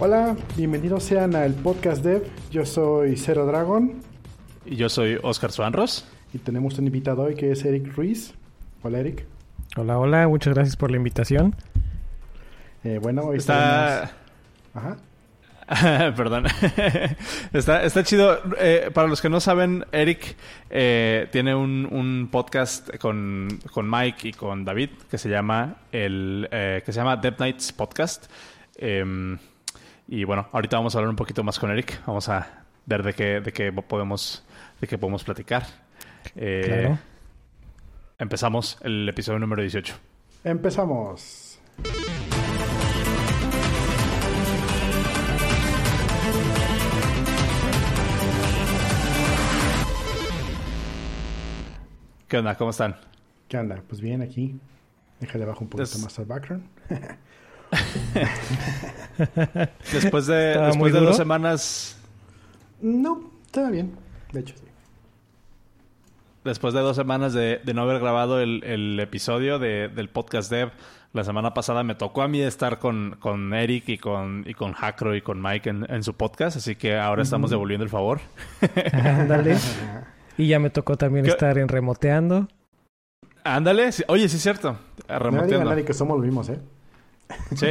Hola, bienvenidos sean al podcast Dev. Yo soy Zero Dragon. Y yo soy Oscar Suanros. Y tenemos un invitado hoy que es Eric Ruiz. Hola, Eric. Hola, hola, muchas gracias por la invitación. Eh, bueno, hoy está. Ajá. Perdón. está, está chido. Eh, para los que no saben, Eric eh, tiene un, un podcast con, con, Mike y con David que se llama el que se llama Dev Nights Podcast. Em, y bueno, ahorita vamos a hablar un poquito más con Eric. Vamos a ver de qué, de qué podemos, de qué podemos platicar. Eh, claro. Empezamos el episodio número 18. Empezamos. ¿Qué onda? ¿Cómo están? ¿Qué onda? Pues bien, aquí. Déjale bajo un poquito más al background. después de, después de dos semanas. No, estaba bien. De hecho, sí. Después de dos semanas de, no haber grabado el, episodio del podcast Dev, la semana pasada me tocó a mí estar con, con Eric y con, y con Hackro y con Mike en, su podcast, así que ahora estamos devolviendo el favor. Ándale. y ya me tocó también estar en remoteando. Ándale. Oye, sí es cierto. Remoteando. No que somos los mismos, ¿eh? Sí.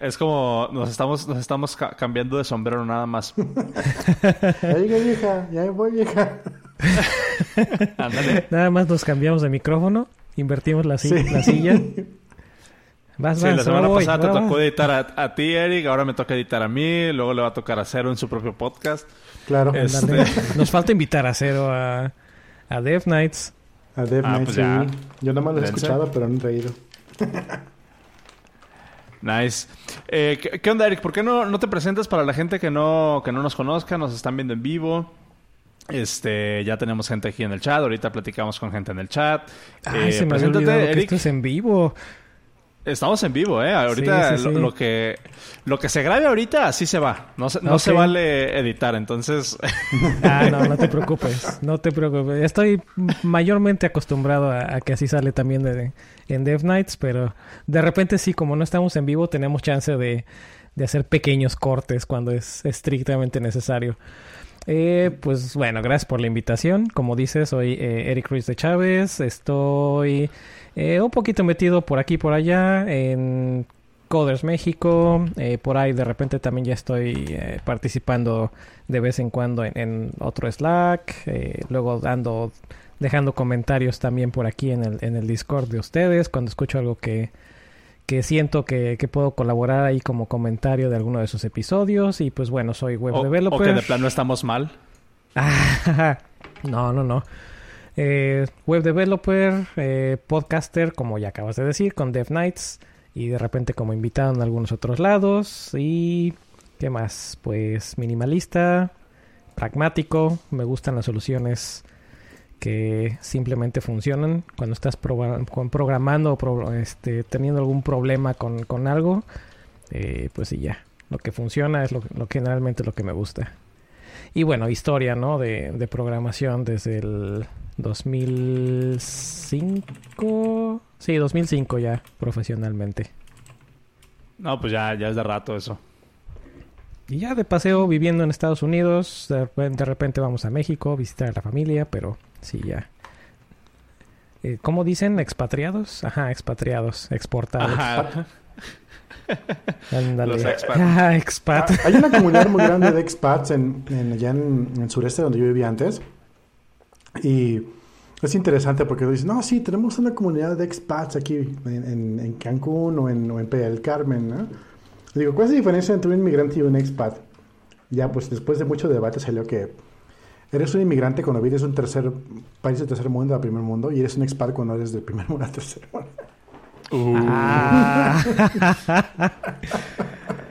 Es como nos estamos, nos estamos cambiando de sombrero nada más. ya llegué vieja, ya voy vieja. Nada más nos cambiamos de micrófono, invertimos la, la silla. Vas, sí, la semana pasada te tocó editar a, ti, Eric, ahora me toca editar a mí, luego le va a tocar a Cero en su propio podcast. Claro. Este... Nos falta invitar a Cero a, a Dev Nights. A Dev ah, Nights, pues Yo nada más lo he escuchado, pero no he reído. Nice. Eh, ¿qué, onda, Eric? ¿Por qué no, no, te presentas para la gente que no, que no nos conozca, nos están viendo en vivo? Este, ya tenemos gente aquí en el chat, ahorita platicamos con gente en el chat. Ay, se me Eric. que esto es en vivo. Estamos en vivo, ¿eh? Ahorita Lo, que lo que se grabe ahorita así se va. No se, no se vale editar, entonces. ah, no, no te preocupes. No te preocupes. Estoy mayormente acostumbrado a, que así sale también de, en Dev Nights, pero de repente sí, como no estamos en vivo, tenemos chance de, de hacer pequeños cortes cuando es estrictamente necesario. Eh, pues bueno, gracias por la invitación. Como dices, soy eh, Eric Ruiz de Chávez. Estoy eh, un poquito metido por aquí y por allá en Coders México. Eh, por ahí de repente también ya estoy eh, participando de vez en cuando en, otro Slack. luego dando, dejando comentarios también por aquí en en el Discord de ustedes. Cuando escucho algo que, que siento que, puedo colaborar ahí como comentario de alguno de sus episodios. Y pues bueno, soy web developer. O que de plano estamos mal. no, no, no. Eh, web developer, eh, podcaster, como ya acabas de decir, con Dev Nights. Y de repente como invitado en algunos otros lados. Y... ¿Qué más? Pues minimalista, pragmático. Me gustan las soluciones que simplemente funcionan. Cuando estás programando o este, teniendo algún problema con, algo, eh, pues sí, ya. Lo que funciona es lo, lo generalmente lo que me gusta. Y bueno, historia, ¿no? De, de programación desde el 2005. Sí, 2005 ya, profesionalmente. No, pues ya, ya es de rato eso. Y ya de paseo viviendo en Estados Unidos, de, repente vamos a México, visitar a la familia, pero sí, ya. Eh, ¿Cómo dicen? ¿Expatriados? Ajá, expatriados, exportados. Ajá. Los expats. Ah, expat. hay una comunidad muy grande de expats en, en allá en, en, el sureste donde yo vivía antes. Y es interesante porque dicen, no, sí, tenemos una comunidad de expats aquí en, en, Cancún o en, o en del Carmen, ¿no? Digo, ¿cuál es la diferencia entre un inmigrante y un expat? Ya, pues después de mucho debate salió que eres un inmigrante cuando vives en un tercer país de tercer mundo a primer mundo y eres un expat cuando eres del primer mundo a tercer mundo. Uh. Ah.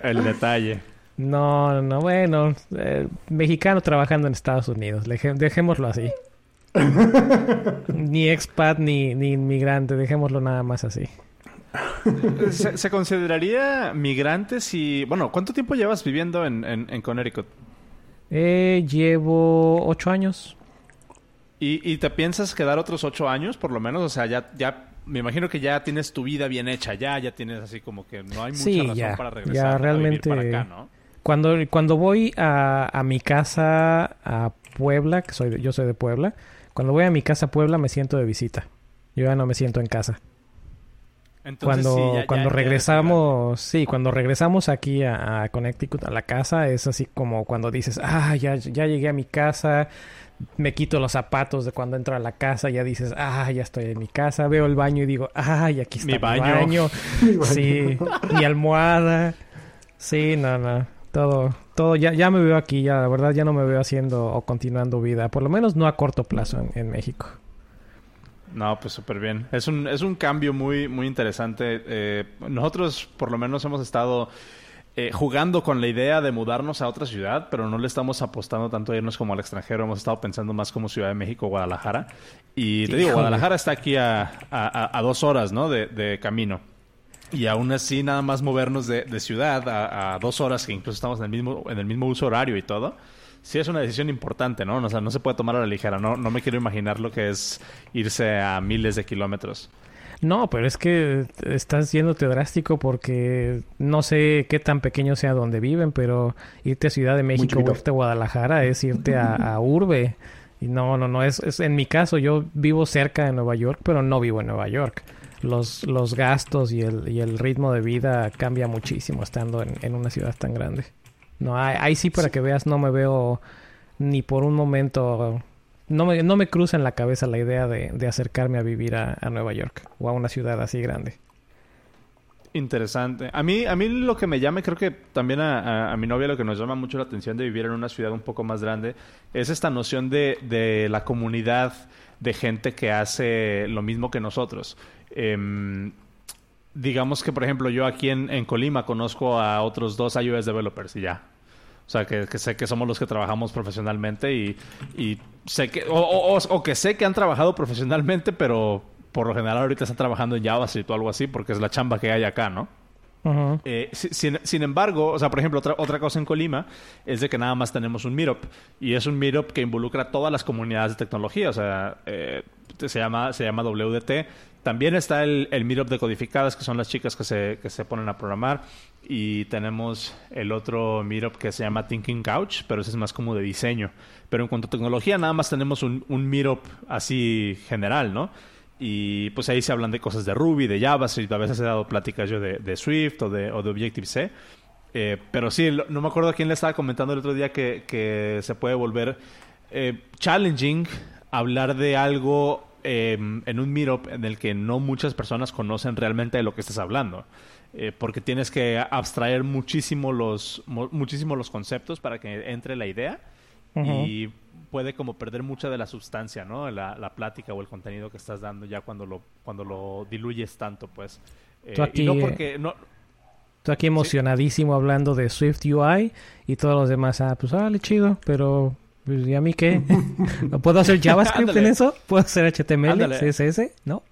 El detalle. No, no, bueno, eh, mexicano trabajando en Estados Unidos, dejémoslo así. ni expat ni, ni inmigrante, dejémoslo nada más así. ¿Se, consideraría migrante si... Bueno, ¿cuánto tiempo llevas viviendo en, en, Connecticut? Eh, llevo ocho años. ¿Y, ¿Y, te piensas quedar otros ocho años, por lo menos? O sea, ya, ya me imagino que ya tienes tu vida bien hecha, ya, ya tienes así como que no hay mucha Sí, razón ya, para ya regresar realmente- a vivir para acá, ¿no? Cuando, cuando voy a, a mi casa a Puebla, que soy yo soy de Puebla, cuando voy a mi casa a Puebla me siento de visita. Yo ya no me siento en casa. Entonces, cuando sí, ya- ya- cuando ya regresamos, sí, cuando regresamos aquí a, a Connecticut, a la casa, es así como cuando dices, ah, ya, ya llegué a mi casa, me quito los zapatos de cuando entro a la casa, ya dices, ah, ya estoy en mi casa, veo el baño y digo, ay, aquí está Mi mi baño". baño, Mi baño. sí, mi almohada, sí, no, no, todo, todo, ya, ya me veo aquí, ya, la verdad, ya no me veo haciendo o continuando vida, por lo menos no a corto plazo en, en México. No, pues súper bien. Es un, es un cambio muy, muy interesante. Eh, nosotros por lo menos hemos estado eh, jugando con la idea de mudarnos a otra ciudad, pero no le estamos apostando tanto a irnos como al extranjero. Hemos estado pensando más como Ciudad de México, Guadalajara. Y te digo. Guadalajara está aquí a, a- a- a dos horas, ¿no? De, de camino. Y aún así, nada más movernos de, de ciudad a, a dos horas, que incluso estamos en el mismo, en el mismo uso horario y todo, sí es una decisión importante, ¿no? O sea, no se puede tomar a la ligera, ¿no? No me quiero imaginar lo que es irse a miles de kilómetros. No, pero es que estás yéndote drástico porque no sé qué tan pequeño sea donde viven, pero irte a Ciudad de México o irte a Guadalajara es irte a, a Urbe. Y no, no, no, es, es en mi caso, yo vivo cerca de Nueva York, pero no vivo en Nueva York. Los, los gastos y el, y el ritmo de vida cambia muchísimo estando en, en una ciudad tan grande. No, ahí, ahí sí para que veas, no me veo ni por un momento no me, no me cruza en la cabeza la idea de, de acercarme a vivir a, a Nueva York o a una ciudad así grande. Interesante. A mí, a mí lo que me llama, creo que también a, a- a mi novia lo que nos llama mucho la atención de vivir en una ciudad un poco más grande, es esta noción de, de la comunidad de gente que hace lo mismo que nosotros. Em, digamos que, por ejemplo, yo aquí en, en Colima conozco a otros dos iOS developers y ya. O sea, que, que sé que somos los que trabajamos profesionalmente y, y sé que, o, o- que sé que han trabajado profesionalmente, pero por lo general ahorita están trabajando en JavaScript o algo así, porque es la chamba que hay acá, ¿no? Eh, si- sin, sin embargo, o sea, por ejemplo, otra, otra cosa en Colima es de que nada más tenemos un meetup. Y es un meetup que involucra a todas las comunidades de tecnología. O sea, eh, se, llama, se llama WDT. También está el, el meetup de codificadas, que son las chicas que se, que se ponen a programar. Y tenemos el otro meetup que se llama Thinking Couch, pero ese es más como de diseño. Pero en cuanto a tecnología, nada más tenemos un, un meetup así general, ¿no? Y pues ahí se hablan de cosas de Ruby, de JavaScript. A veces he dado pláticas yo de, Swift o de, Objective-C. Eh, pero sí, no me acuerdo a quién le estaba comentando el otro día que, que se puede volver eh, challenging hablar de algo eh, en un meetup en el que no muchas personas conocen realmente de lo que estás hablando. Eh, porque tienes que abstraer muchísimo los, mu- muchísimo los conceptos para que entre la idea y puede como perder mucha de la sustancia, ¿no? La, la plática o el contenido que estás dando ya cuando lo, cuando lo diluyes tanto, pues. Eh, Tú aquí, y no porque... No, aquí emocionadísimo hablando de Swift UI y todos los demás, ah, pues vale, chido, pero pues, ¿y a mí qué? ¿Puedo hacer JavaScript en eso? ¿Puedo hacer HTML, Ándale. CSS? ¿No?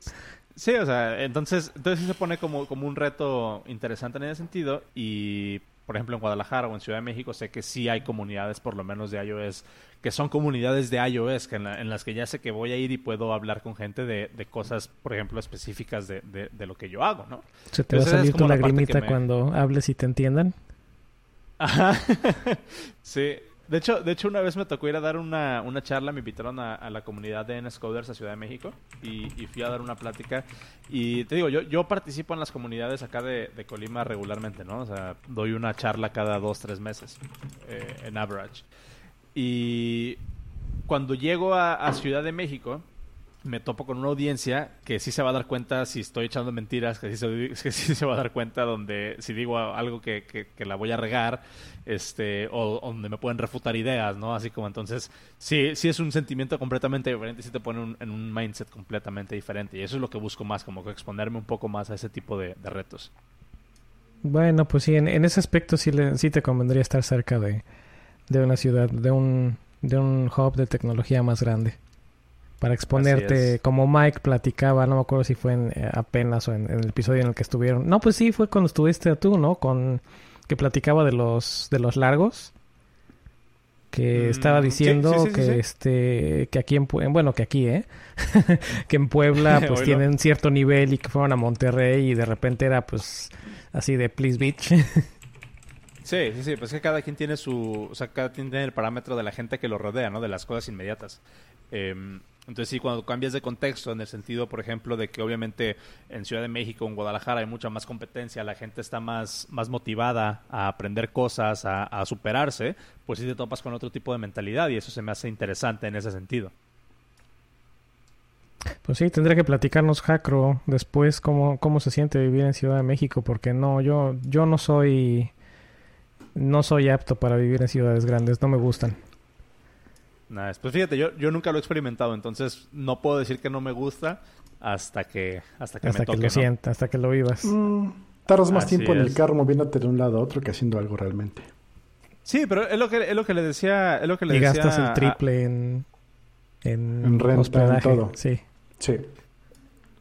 Sí, o sea, entonces, entonces se pone como, como un reto interesante en ese sentido y, por ejemplo, en Guadalajara o en Ciudad de México sé que sí hay comunidades, por lo menos de iOS, que son comunidades de iOS, que en, la- en las que ya sé que voy a ir y puedo hablar con gente de, de cosas, por ejemplo, específicas de, de- de lo que yo hago, ¿no? Se te va a salir tu la lagrimita me- cuando hables y te entiendan. Ajá. sí. De hecho, de hecho, una vez me tocó ir a dar una, una charla, me invitaron a, a la comunidad de NS Coders a Ciudad de México y, y fui a dar una plática. Y te digo, yo, yo participo en las comunidades acá de, Colima regularmente, ¿no? O sea, doy una charla cada dos, tres meses, eh, en average. Y cuando llego a Ciudad de México, me topo con una audiencia que sí se va a dar cuenta si estoy echando mentiras, que sí se, va a dar cuenta donde si digo algo que, que- la voy a regar, este, o, donde me pueden refutar ideas, ¿no? Así como entonces, sí, sí es un sentimiento completamente diferente, sí te pone un- en un mindset completamente diferente. Y eso es lo que busco más, como que exponerme un poco más a ese tipo de, retos. Bueno, pues sí, en, en ese aspecto sí, le- sí te convendría estar cerca de, de una ciudad, de un, de un hub de tecnología más grande. Para exponerte, como Mike platicaba, no me acuerdo si fue en, eh, apenas o en, en el episodio en el que estuvieron. No, pues sí, fue cuando estuviste tú, ¿no? Con que platicaba de los de los largos. que Mm, estaba diciendo sí, sí, sí, que este que aquí en Pue- bueno que aquí eh que en Puebla pues tienen cierto nivel y que fueron a Monterrey y de repente era pues así de please bitch Sí, sí, sí, pues que cada quien tiene su, o sea, cada quien tiene el parámetro de la gente que lo rodea, ¿no? De las cosas inmediatas. Eh, entonces sí, cuando cambias de contexto, en el sentido, por ejemplo, de que obviamente en Ciudad de México, en Guadalajara hay mucha más competencia, la gente está más, más motivada a aprender cosas, a, a superarse, pues sí te topas con otro tipo de mentalidad y eso se me hace interesante en ese sentido. Pues sí, tendría que platicarnos Jacro después cómo, cómo se siente vivir en Ciudad de México, porque no, yo, yo no soy no soy apto para vivir en ciudades grandes, no me gustan. Nada, pues fíjate, yo, yo nunca lo he experimentado, entonces no puedo decir que no me gusta hasta que, hasta que hasta me que lo ¿no? sientas, hasta que lo vivas. Mm, tardas más Así tiempo en el carro moviéndote de un lado a otro que haciendo algo realmente. Sí, pero es lo que, es lo que le decía, es lo que le Y decía gastas el a- triple en, en, En renta, en hospedaje. todo. Sí. Sí.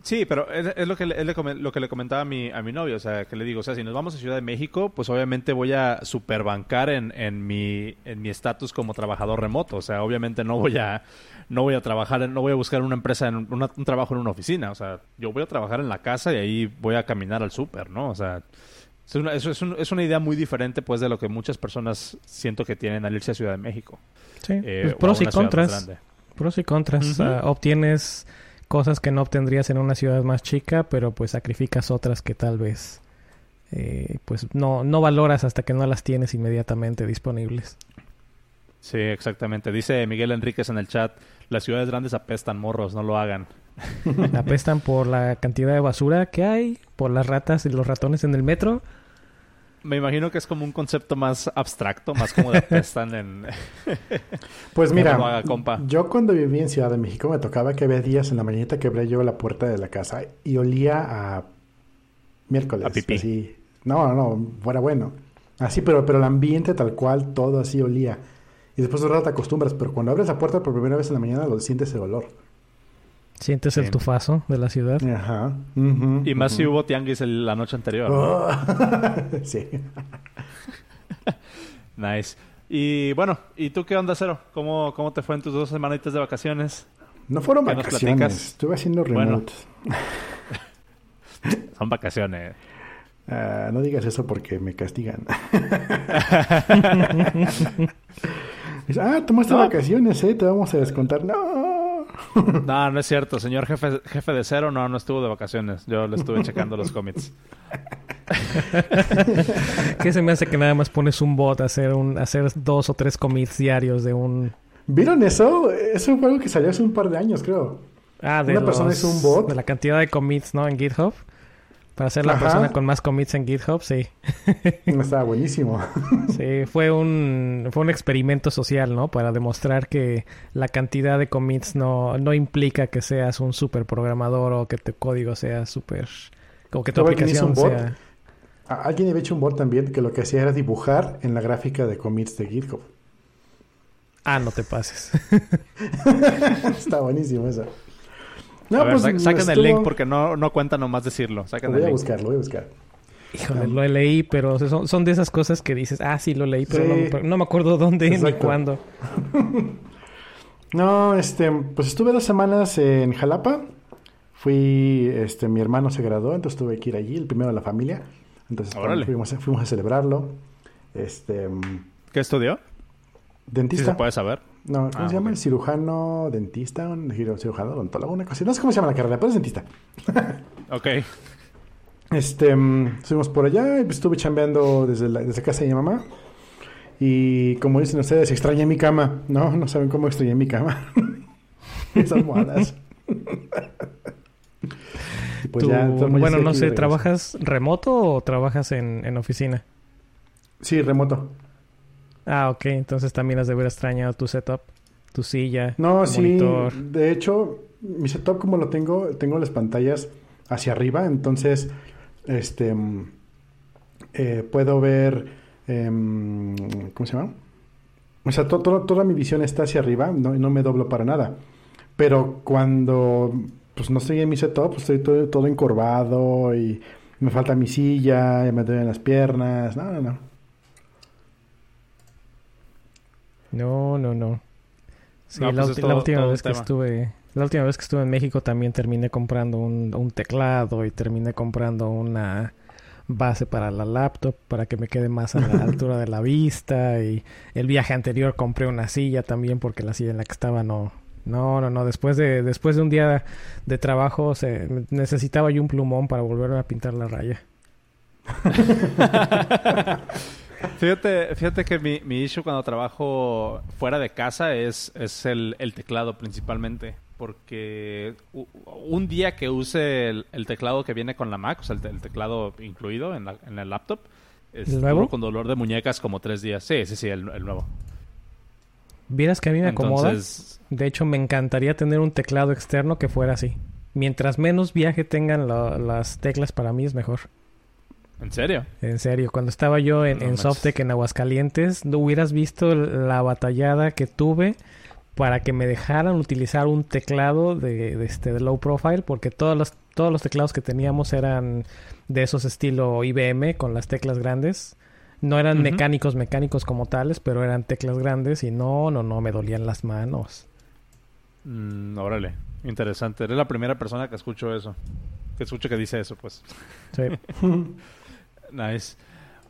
Sí, pero es, es lo que le, es lo que- le comentaba a mi, a mi novio, o sea, que le digo, o sea, si nos vamos a Ciudad de México, pues obviamente voy a superbancar en, en mi en mi estatus como trabajador remoto, o sea, obviamente no voy a no voy a trabajar, no voy a buscar una empresa, en una- un trabajo en una oficina, o sea, yo voy a trabajar en la casa y ahí voy a caminar al súper, ¿no? O sea, es una, eso es, un- es una idea muy diferente, pues, de lo que muchas personas siento que tienen al irse a Ciudad de México. Sí, eh, pues pros y ciudad más contras. Pros y contras. Obtienes cosas que no obtendrías en una ciudad más chica, pero pues sacrificas otras que tal vez eh, pues no, no valoras hasta que no las tienes inmediatamente disponibles. Sí, exactamente. Dice Miguel Enríquez en el chat, las ciudades grandes apestan morros, no lo hagan. Apestan por la cantidad de basura que hay, por las ratas y los ratones en el metro. Me imagino que es como un concepto más abstracto, más como de apestan en... Pues mira, lo haga, compa. yo cuando viví en Ciudad de México me tocaba que había días en la mañanita que abría yo la puerta de la casa y olía a miércoles. A pipí. Así. No, no, fuera bueno. Así, pero, pero el ambiente tal cual, todo así olía. Y después de un rato te acostumbras, pero cuando abres la puerta por primera vez en la mañana lo sientes el olor. Sientes Sí. el tufazo de la ciudad. Ajá. ujú, Y más si hubo tianguis el- la noche anterior. ¿no? Sí. Nice. Y bueno, ¿y tú qué onda, Cero? ¿Cómo, ¿Cómo te fue en tus dos semanitas de vacaciones? No fueron ¿Qué nos vacaciones. Estuve haciendo Bueno. remote. Son vacaciones. Ah, no digas eso porque me castigan. Ah, tomaste No. vacaciones, ¿eh? Te vamos a descontar. No. No, no es cierto. Señor jefe, jefe de Cero, no, no estuvo de vacaciones. Yo le estuve checando los cómics. ¿Qué se me hace que nada más pones un bot a hacer, un, a hacer dos o tres commits diarios de un... ¿Vieron eso? Eso fue algo que salió hace un par de años, creo. Ah, de Una persona hizo un bot. De la cantidad de commits, ¿no? En GitHub. Para ser la Ajá. persona con más commits en GitHub, sí. Estaba buenísimo. Sí, fue un, fue un experimento social, ¿no? Para demostrar que la cantidad de commits no, no implica que seas un super programador o que tu código sea súper... O que tu ¿Sabe quién hizo aplicación un bot? sea... A- Alguien había hecho un bot también que lo que hacía era dibujar en la gráfica de commits de GitHub. Ah, no te pases. Está buenísimo eso. A ver, sa- pues, saquen el link porque no, no cuenta nomás decirlo. Lo Saquen voy el a link. buscar, lo voy a buscar. Híjole, lo leí, pero son, son de esas cosas que dices, ah, sí, lo leí, pero Sí. no, no me acuerdo dónde ni Exacto. cuándo. No, este, pues estuve dos semanas en Jalapa. Fui, este, mi hermano se graduó, entonces tuve que ir allí, el primero de la familia. Entonces fuimos, a- fuimos a celebrarlo. Este, mm, ¿Qué estudió? Si dentista. se puede saber. No, ¿cómo Ah, se llama? El cirujano, dentista, un cirujano, odontólogo, una cosa. No sé cómo se llama la carrera, pero es dentista. Ok. Este, mm, estuvimos por allá y pues, estuve chambeando desde, la- desde casa de mi mamá. Y como dicen ustedes, extrañé mi cama. No, no saben cómo extrañé mi cama. Mis almohadas. Pues Tú- ya, bueno, no sé. ¿trabajas remoto o trabajas en, en oficina? Sí, remoto. Ah, ok, entonces también has de haber extrañado tu setup, tu silla, No, tu sí. monitor. De hecho, mi setup como lo tengo, tengo las pantallas hacia arriba, entonces, este, mm, eh, puedo ver, em, ¿cómo se llama? O sea, to- to- toda mi visión está hacia arriba, no, no me doblo para nada. Pero cuando, pues no estoy en mi setup, pues, estoy todo, todo encorvado y me falta mi silla, y me duelen las piernas, no, no, no. No, no, no. Sí, No, la, pues todo- la última vez que estuve, la última vez que estuve en México también terminé comprando un, un teclado y terminé comprando una base para la laptop para que me quede más a la altura de la vista y el viaje anterior compré una silla también porque la silla en la que estaba no no no no. Después de después de un día de trabajo se, necesitaba yo un plumón para volver a pintar la raya Fíjate, fíjate que mi, mi issue cuando trabajo fuera de casa es, es el, el teclado principalmente. Porque un día que use el, el teclado que viene con la Mac, o sea, el, te- el teclado incluido en, la, en el laptop, es ¿El nuevo? duro con dolor de muñecas como tres días. Sí, sí, sí, el, el nuevo. vieras que a mí me acomoda Entonces, De hecho, me encantaría tener un teclado externo que fuera así. Mientras menos viaje tengan la- las teclas, para mí es mejor. ¿En serio? En serio, cuando estaba yo en, No en. Softec en Aguascalientes, no hubieras visto la batallada que tuve para que me dejaran utilizar un teclado de, de este de low profile, porque todos los, todos los teclados que teníamos eran de esos estilo IBM con las teclas grandes. No eran mecánicos, mecánicos como tales, pero eran teclas grandes y no, no, no, me dolían las manos. Mm, órale, interesante. Eres la primera persona que escucho eso. Que escucho que dice eso, pues. Sí. Nice.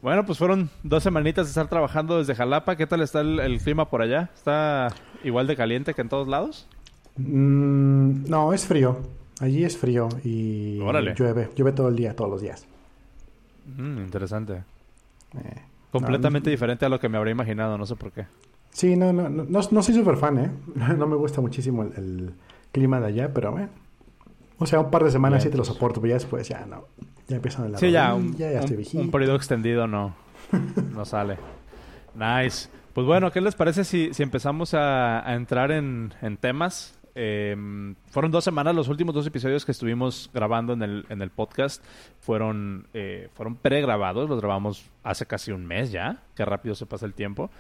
Bueno, pues fueron dos semanitas de estar trabajando desde Jalapa. ¿Qué tal está el, el clima por allá? ¿Está igual de caliente que en todos lados? Mm, no, es frío. Allí es frío y Órale. llueve. Llueve todo el día, todos los días. Mm, interesante. Eh, Completamente no, diferente a lo que me habría imaginado, no sé por qué. Sí, no, no, no, no, no soy súper fan, ¿eh? No me gusta muchísimo el, el clima de allá, pero bueno. O sea, un par de semanas Bien, sí te lo soporto, pero ya después ya no. Ya empiezan la Sí, ya, un, ya estoy un- periodo extendido no, no sale. Nice. Pues bueno, ¿qué les parece si, si empezamos a, a entrar en, en temas? Eh, fueron dos semanas, los últimos dos episodios que estuvimos grabando en el, en el podcast fueron, eh, fueron pregrabados, los grabamos hace casi un mes ya, qué rápido se pasa el tiempo.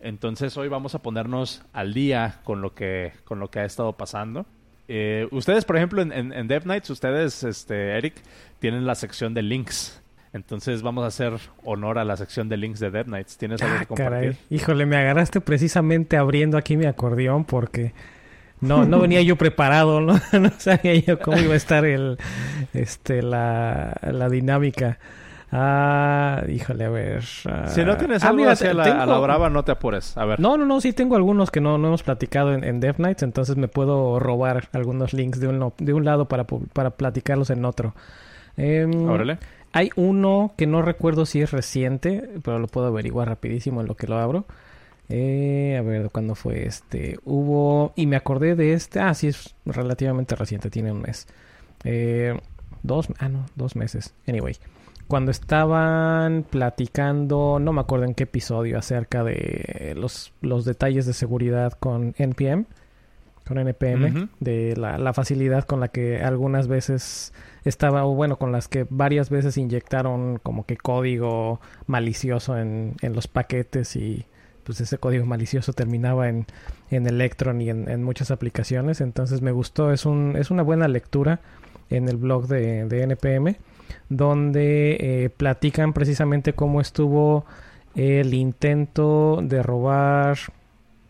Entonces hoy vamos a ponernos al día con lo que, con lo que ha estado pasando. Eh, ustedes, por ejemplo, en, en, en Dev Nights, ustedes, este, Eric, tienen la sección de links. Entonces vamos a hacer honor a la sección de links de Dev Nights. ¿Tienes algo Ah, que compartir? caray. Híjole, me agarraste precisamente abriendo aquí mi acordeón porque no, no venía yo preparado, ¿no? no sabía yo cómo iba a estar el, este, la, la dinámica. Ah, híjole, a ver. ah. Si no tienes Ah, algo mira, hacia la, a la brava, no te apures. A ver. No, no, no, sí tengo algunos que no, no hemos platicado en, en Dev Nights, entonces me puedo robar algunos links de un, de un lado para, para platicarlos en otro. Órale. hay uno que no recuerdo si es reciente, pero lo puedo averiguar rapidísimo en lo que lo abro. Eh, a ver, ¿cuándo fue este? Hubo... Y me acordé de este... Ah, sí, es relativamente reciente, tiene un mes. Eh, dos... Ah, no, dos meses. Anyway. Cuando estaban platicando, no me acuerdo en qué episodio, acerca de los, los detalles de seguridad con NPM, con NPM, de la, la facilidad con la que algunas veces estaba, o bueno, con las que varias veces inyectaron como que código malicioso en, en los paquetes y pues ese código malicioso terminaba en, en Electron y en, en muchas aplicaciones. Entonces me gustó, es, un, es una buena lectura en el blog de, de NPM, donde eh, platican precisamente cómo estuvo el intento de robar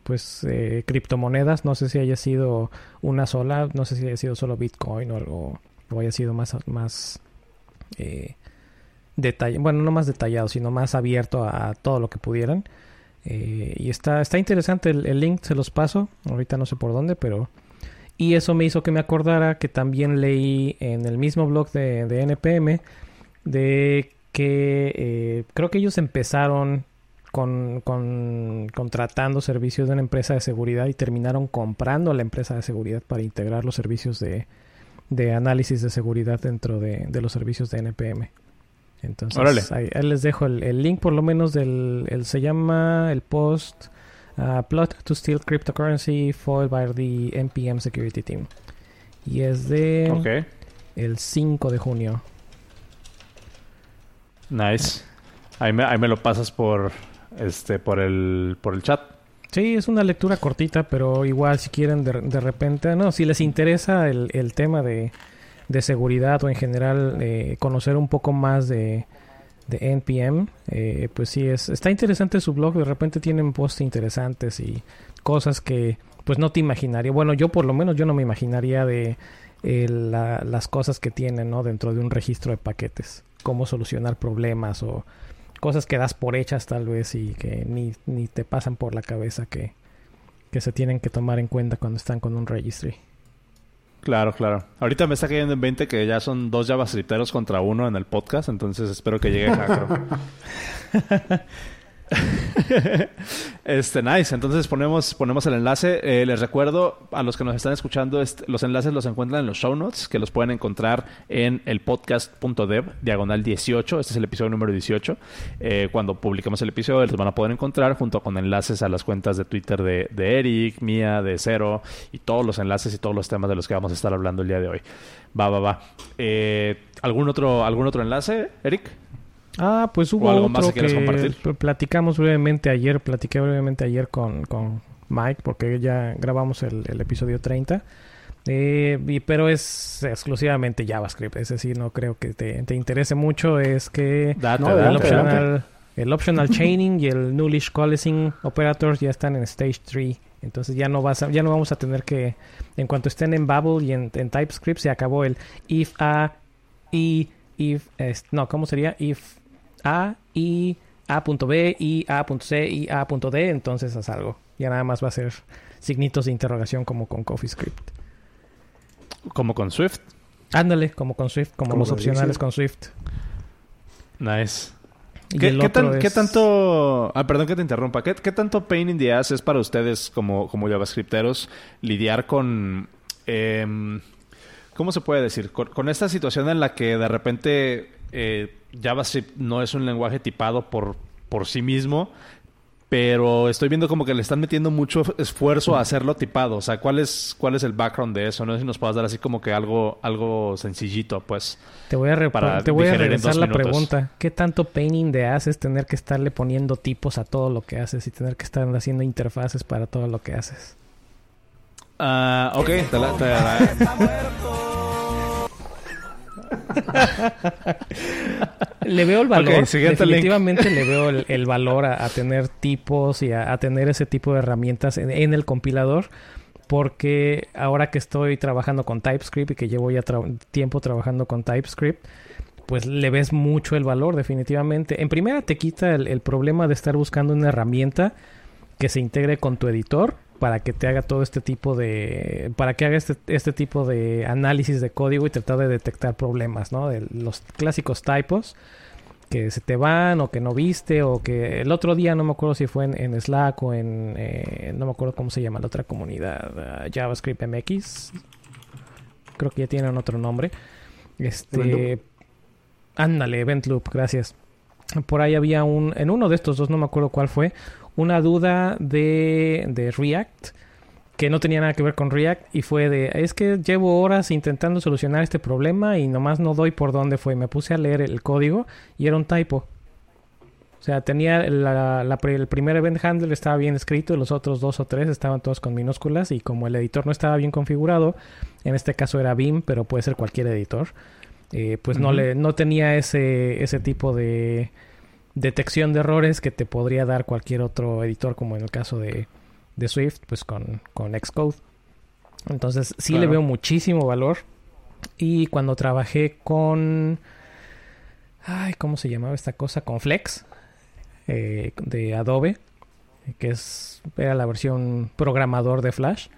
pues eh, criptomonedas, no sé si haya sido una sola, no sé si haya sido solo Bitcoin o algo, o haya sido más, más eh, bueno, no más detallado, sino más abierto a, todo lo que pudieran. Y está, está interesante el, el link, se los paso, ahorita no sé por dónde, pero... Y eso me hizo que me acordara que también leí en el mismo blog de, de NPM de que eh, creo que ellos empezaron con, con contratando servicios de una empresa de seguridad y terminaron comprando a la empresa de seguridad para integrar los servicios de, de análisis de seguridad dentro de, de los servicios de NPM. Entonces, ahí, ahí les dejo el, el link por lo menos del... El, se llama el post uh, Plot to Steal Cryptocurrency Foiled by the NPM Security Team. Y es de Ok. el 5 de junio. Nice. Ahí me, ahí me lo pasas por este por el por el chat. Sí, es una lectura cortita, pero igual si quieren de, de repente, no, si les interesa el, el tema de, de seguridad o en general eh, conocer un poco más de, de NPM. Eh, pues sí, es, está interesante su blog. De repente tienen posts interesantes y cosas que pues no te imaginaría. Bueno, yo por lo menos yo no me imaginaría de eh, las cosas que tienen ¿no? dentro de un registro de paquetes. Cómo solucionar problemas o cosas que das por hechas tal vez y que ni, ni te pasan por la cabeza que, que se tienen que tomar en cuenta cuando están con un registry. Claro, claro. Ahorita me está cayendo en 20 que ya son dos JavaScripteros contra uno en el podcast, entonces espero que llegue Hackro. este, nice. Entonces ponemos, ponemos el enlace. Eh, les recuerdo a los que nos están escuchando, los enlaces los encuentran en los show notes, que los pueden encontrar en el podcast.dev, diagonal 18. Este es el episodio número 18. Eh, cuando publiquemos el episodio, los van a poder encontrar junto con enlaces a las cuentas de Twitter de, de Eric, mía, de Cero, y todos los enlaces y todos los temas de los que vamos a estar hablando el día de hoy. Va, va, va. Eh, ¿algún, otro, ¿Algún otro enlace, Eric? Ah, pues hubo algo otro más que, compartir? platicamos brevemente ayer, platiqué brevemente ayer con, con Mike, porque ya grabamos el, episodio 30. Eh, pero es exclusivamente JavaScript, es decir, no creo que te, te interese mucho. Es que el, optional, el optional chaining y el nullish coalescing operators ya están en stage 3. Entonces ya no vas ya no vamos a tener que, en cuanto estén en Babel y en, en TypeScript, se acabó el if a y if, no, ¿cómo sería? If a y A.B y A.C y A.D, entonces haz algo. Ya nada más va a ser signitos de interrogación como con CoffeeScript. Como con Swift. Ándale, como con Swift, como, los opcionales con Swift. Nice. ¿Qué, tanto... Ah, perdón que te interrumpa. ¿Qué, tanto pain in the ass es para ustedes como, como JavaScripteros lidiar con... Em, ¿Cómo se puede decir? con, esta situación en la que de repente eh, JavaScript no es un lenguaje tipado por, por sí mismo, pero estoy viendo como que le están metiendo mucho esfuerzo a hacerlo tipado. O sea, ¿cuál es, cuál es el background de eso? No sé si nos puedas dar así como que algo, algo sencillito, pues. Te voy a, para te voy a regresar la pregunta. ¿Qué tanto painting de haces tener que estarle poniendo tipos a todo lo que haces y tener que estar haciendo interfaces para todo lo que haces? Ah, ok. Te la, le veo el valor. Definitivamente le veo el, valor a, tener tipos y a, tener ese tipo de herramientas en, el compilador. Porque ahora que estoy trabajando con TypeScript y que llevo ya tiempo trabajando con TypeScript, pues le ves mucho el valor, definitivamente. En primera te quita el problema de estar buscando una herramienta que se integre con tu editor para que te haga todo este tipo de para que haga este, este tipo de análisis de código y tratar de detectar problemas no de los clásicos typos que se te van o que no viste o que el otro día no me acuerdo si fue en, Slack o en eh, no me acuerdo cómo se llama la otra comunidad uh, JavaScript MX creo que ya tienen otro nombre. Este ándale Event Loop gracias. Por ahí había un en uno de estos dos no me acuerdo cuál fue una duda de, de React que no tenía nada que ver con React y fue de, es que llevo horas intentando solucionar este problema y nomás no doy por dónde fue. Me puse a leer el código y era un typo. O sea, tenía la, el primer event handler estaba bien escrito, los otros dos o tres estaban todos con minúsculas y como el editor no estaba bien configurado, en este caso era Vim, pero puede ser cualquier editor, eh, pues no le no tenía ese ese tipo de detección de errores que te podría dar cualquier otro editor, como en el caso de, Swift, pues con, con Xcode. Entonces sí le veo muchísimo valor. Y cuando trabajé con... Ay, ¿cómo se llamaba esta cosa? Con Flex eh, de Adobe, que es, era la versión programador de Flash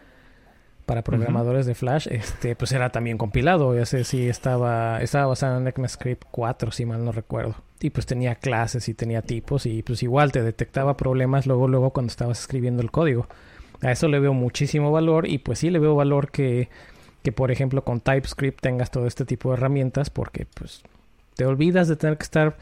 para programadores de Flash, este, pues era también compilado. Ya sé si estaba, estaba basado en ECMAScript 4, si mal no recuerdo. Y pues tenía clases y tenía tipos y pues igual te detectaba problemas luego, luego cuando estabas escribiendo el código. A eso le veo muchísimo valor y pues sí le veo valor que, que por ejemplo con TypeScript tengas todo este tipo de herramientas porque pues te olvidas de tener que estar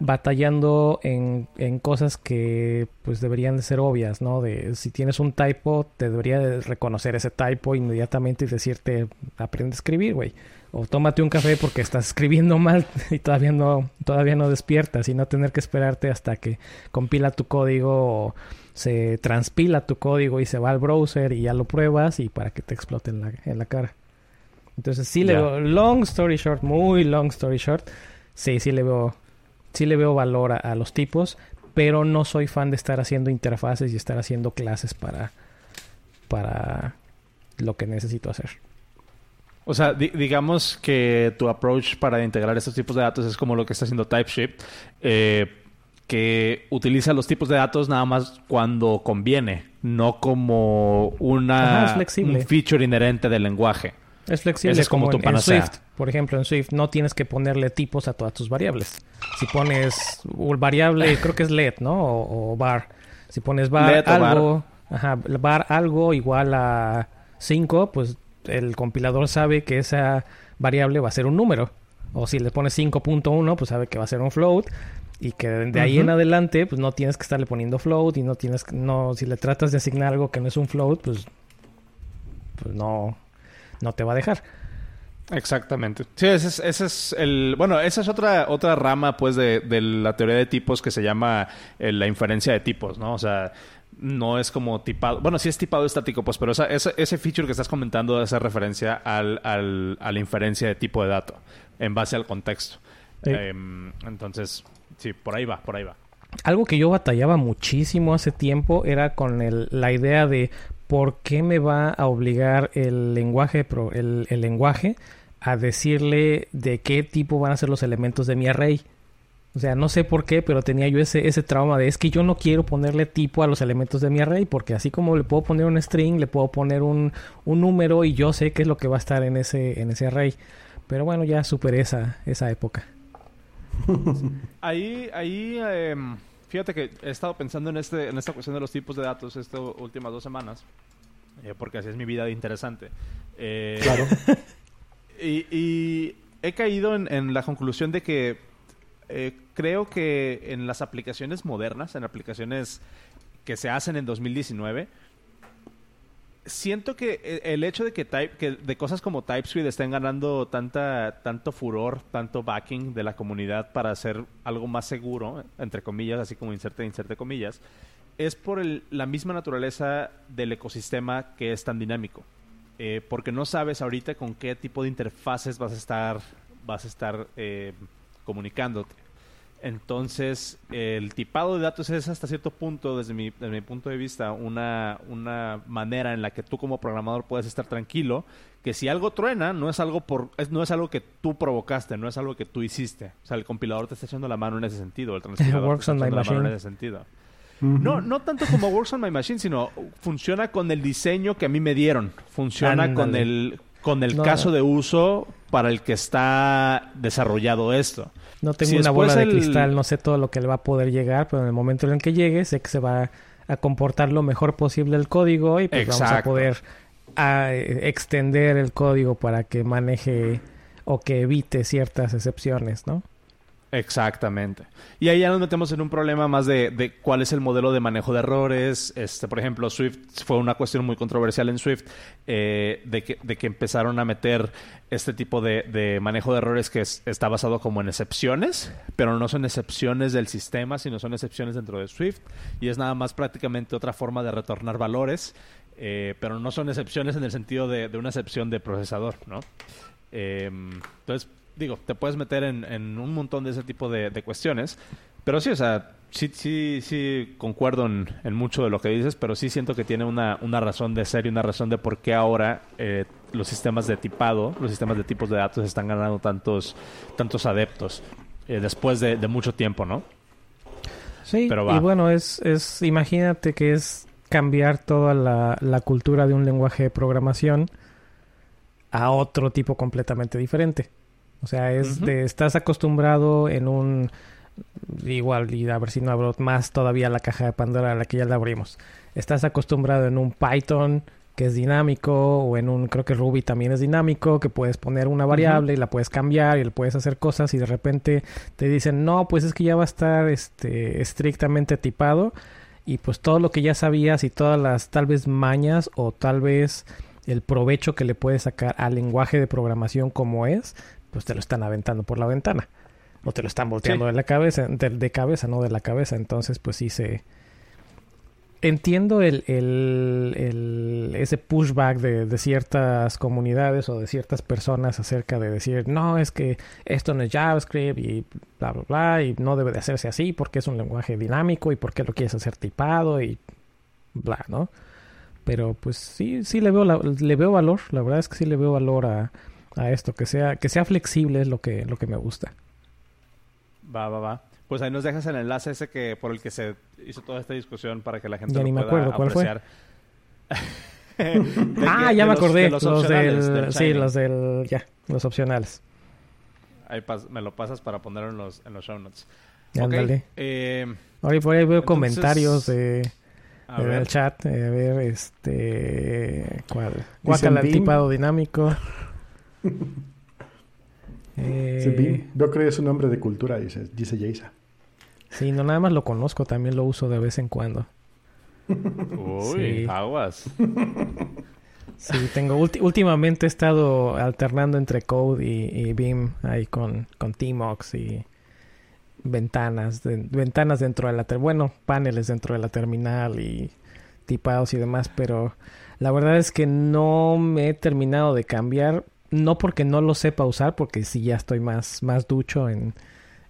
batallando en, en, cosas que pues deberían de ser obvias, ¿no? De si tienes un typo, te debería de reconocer ese typo inmediatamente y decirte, aprende a escribir, güey. O tómate un café porque estás escribiendo mal y todavía no, todavía no despiertas y no tener que esperarte hasta que compila tu código o se transpila tu código y se va al browser y ya lo pruebas y para que te explote en la, en la cara. Entonces sí le veo, long story short, muy long story short, sí, sí le veo sí le veo valor a, a los tipos, pero no soy fan de estar haciendo interfaces y estar haciendo clases para, para lo que necesito hacer. O sea, di- digamos que tu approach para integrar estos tipos de datos es como lo que está haciendo TypeScript, eh, que utiliza los tipos de datos nada más cuando conviene, no como una, Ajá, un feature inherente del lenguaje. Es flexible Ese es como como, tu en, en panacea. Swift. Por ejemplo, en Swift no tienes que ponerle tipos a todas tus variables. Si pones variable, creo que es let, ¿no? O, o var. Si pones var. algo, ajá, var algo igual a 5, pues el compilador sabe que esa variable va a ser un número. O si le pones 5.1, pues sabe que va a ser un float. Y que de ahí en adelante, pues no tienes que estarle poniendo float y no tienes que- no, si le tratas de asignar algo que no es un float, pues, pues no, no te va a dejar. Exactamente. Sí, ese es, ese es el... Bueno, esa es otra, otra rama, pues, de, de la teoría de tipos que se llama eh, la inferencia de tipos, ¿no? O sea, no es como tipado... Bueno, sí es tipado estático, pues, pero esa, esa- ese feature que estás comentando hace referencia al, al- a la inferencia de tipo de dato en base al contexto. Sí. Em, entonces, sí, por ahí va, por ahí va. Algo que yo batallaba muchísimo hace tiempo era con el- la idea de por qué me va a obligar el lenguaje, el, el lenguaje a decirle de qué tipo van a ser los elementos de mi array. O sea, no sé por qué, pero tenía yo ese, ese trauma de es que yo no quiero ponerle tipo a los elementos de mi array, porque así como le puedo poner un string, le puedo poner un, un número y yo sé qué es lo que va a estar en ese, en ese array. Pero bueno, ya superé esa, esa época. Ahí, ahí, em, fíjate que he estado pensando en, este, en esta cuestión de los tipos de datos estas últimas dos semanas, eh, porque así es mi vida de interesante. Eh, Claro. Y, y he caído en, en la conclusión de que eh, creo que en las aplicaciones modernas, en aplicaciones que se hacen en 2019, siento que eh, el hecho de que, type, que de cosas como TypeScript estén ganando tanta, tanto furor, tanto backing de la comunidad para hacer algo más seguro, entre comillas, así como inserte, inserte comillas, es por el- la misma naturaleza del ecosistema que es tan dinámico. Eh, porque no sabes ahorita con qué tipo de interfaces vas a estar, vas a estar eh, comunicándote. Entonces, el tipado de datos es hasta cierto punto, desde mi, desde mi punto de vista, una, una manera en la que tú como programador puedes estar tranquilo, que si algo truena, no es algo por, es- no es algo que tú provocaste, no es algo que tú hiciste. O sea, el compilador te está echando la mano en ese sentido, el Works te está on my echando la mano en machine. ese sentido. Ujú. No, no tanto como Works on My Machine, sino funciona con el diseño que a mí me dieron. Funciona con el, con el No. caso de uso para el que está desarrollado esto. No tengo Si una bola de el- cristal, no sé todo lo que le va a poder llegar, pero en el momento en el que llegue, sé que se va a comportar lo mejor posible el código y pues vamos a poder a, eh, extender el código para que maneje o que evite ciertas excepciones, ¿no? Exactamente. Y ahí ya nos metemos en un problema más de, de cuál es el modelo de manejo de errores. Este, por ejemplo, Swift fue una cuestión muy controversial en Swift eh, de, que, de que empezaron a meter este tipo de, de manejo de errores que es- está basado como en excepciones, pero no son excepciones del sistema, sino son excepciones dentro de Swift. Y es nada más prácticamente otra forma de retornar valores, eh, pero no son excepciones en el sentido de, una excepción de procesador, ¿no? Eh, entonces, digo, te puedes meter en, en un montón de ese tipo de, de cuestiones. Pero sí, o sea, sí, sí, sí concuerdo en, en mucho de lo que dices, pero sí siento que tiene una, una razón de ser y una razón de por qué ahora eh, los sistemas de tipado, los sistemas de tipos de datos están ganando tantos, tantos adeptos eh, después de, de mucho tiempo, ¿no? Sí, Pero va. y bueno, es, es, imagínate que es cambiar toda la, la cultura de un lenguaje de programación a otro tipo completamente diferente. O sea, es de, estás acostumbrado en un, igual, y a ver si no abro más todavía la caja de Pandora a la que ya la abrimos. Estás acostumbrado en un Python que es dinámico, o en un, creo que Ruby también es dinámico, que puedes poner una variable y la puedes cambiar y le puedes hacer cosas y de repente te dicen, no, pues es que ya va a estar este, estrictamente tipado y pues todo lo que ya sabías y todas las tal vez mañas o tal vez el provecho que le puedes sacar al lenguaje de programación como es, pues te lo están aventando por la ventana. O te lo están volteando Sí. de la cabeza, de, de cabeza, no de la cabeza. Entonces, pues sí se... entiendo el, el, el- ese pushback de, de ciertas comunidades o de ciertas personas acerca de decir, no, es que esto no es JavaScript y bla, bla, bla, y no debe de hacerse así porque es un lenguaje dinámico y porque lo quieres hacer tipado y bla, ¿no? Pero pues sí, sí le veo, la- le veo valor, la verdad es que sí le veo valor a, a esto, que sea, que sea flexible es lo que, lo que me gusta. Va, va, va. Pues ahí nos dejas el enlace ese que por el que se hizo toda esta discusión para que la gente Ya lo ni me pueda acuerdo, ¿cuál fue? apreciar. De ah, que- ya de me los- acordé, de los, opcionales del, del sí, los del, ya, los opcionales. Ahí pas- me lo pasas para ponerlo en los, en los show notes. Ándale. eh, Ahora por ahí veo Entonces, comentarios de, de- ver. del chat. eh, a ver, este. ¿Cuál? Guacala, Beam. tipado dinámico. Eh, vi- Veo que es un hombre de cultura, dice, dice Jason. sí, no nada más lo conozco, también lo uso de vez en cuando. Uy, Sí. aguas. Sí, tengo últimamente he estado alternando entre Code y, y Beam ahí con, con Tmox y ventanas, de- ventanas dentro de la ter- bueno, paneles dentro de la terminal y tipados y demás, pero la verdad es que no me he terminado de cambiar, no porque no lo sepa usar, porque sí ya estoy más, más ducho en,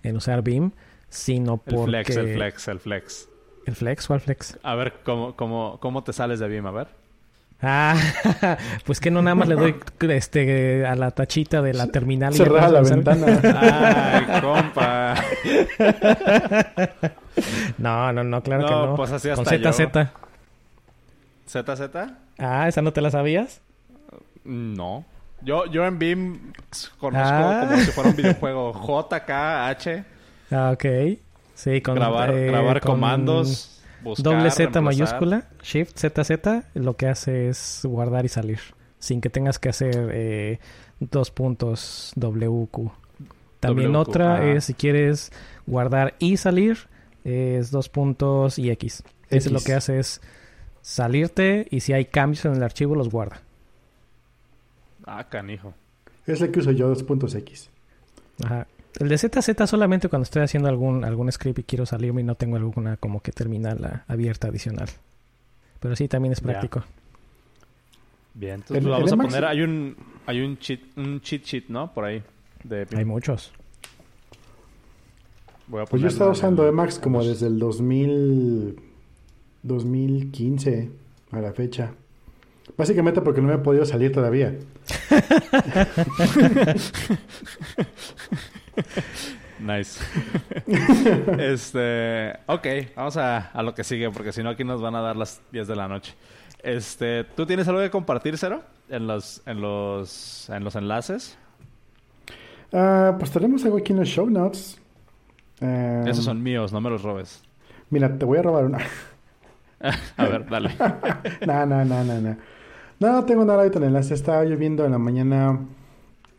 en usar Beam, sino El porque... flex, el flex, el flex. ¿El flex? ¿Cuál flex? A ver, ¿cómo, cómo, cómo te sales de Beam? A ver. Ah, pues que no nada más le doy este a la tachita de la terminal Cerrada la ventana. Ay, compa. No, no, no, claro No, que no. pues así con ZZ. ¿ZZ? Ah, ¿esa no te la sabías? No. Yo, yo en Beam conozco Ah. como si fuera un videojuego. JKH. Ah, ok. Sí, con grabar eh, grabar con comandos. Buscar, Doble Z reemplazar. mayúscula, Shift ZZ, lo que hace es guardar y salir. Sin que tengas que hacer eh, dos puntos WQ. También WQ, otra es si quieres guardar y salir, es dos puntos y X. Ese X. lo que hace es salirte y si hay cambios en el archivo los guarda. Ah, canijo. Es el que uso yo, dos puntos X. Ajá. El de ZZ solamente cuando estoy haciendo algún, algún script y quiero salirme y no tengo alguna como que terminal abierta adicional. Pero sí, también es Ya. práctico. Bien, entonces El- vamos el a poner... Hay un, hay un, cheat, un cheat sheet, ¿no? Por ahí. De. Hay muchos. Voy a Pues yo he estado usando el- Emacs como desde el 2000, 2015 a la fecha. Básicamente porque no me he podido salir todavía. Nice. este, ok, vamos a, a lo que sigue, porque si no aquí nos van a dar las 10 de la noche. Este, ¿tú tienes algo que compartir, Cero? En los, en los, en los enlaces. Ah, pues tenemos algo aquí en los show notes. Esos son míos, no me los robes. Mira, te voy a robar una. A ver, dale. no, no, no, no, no. No, no tengo nada ahorita en el enlace. Estaba yo viendo en la mañana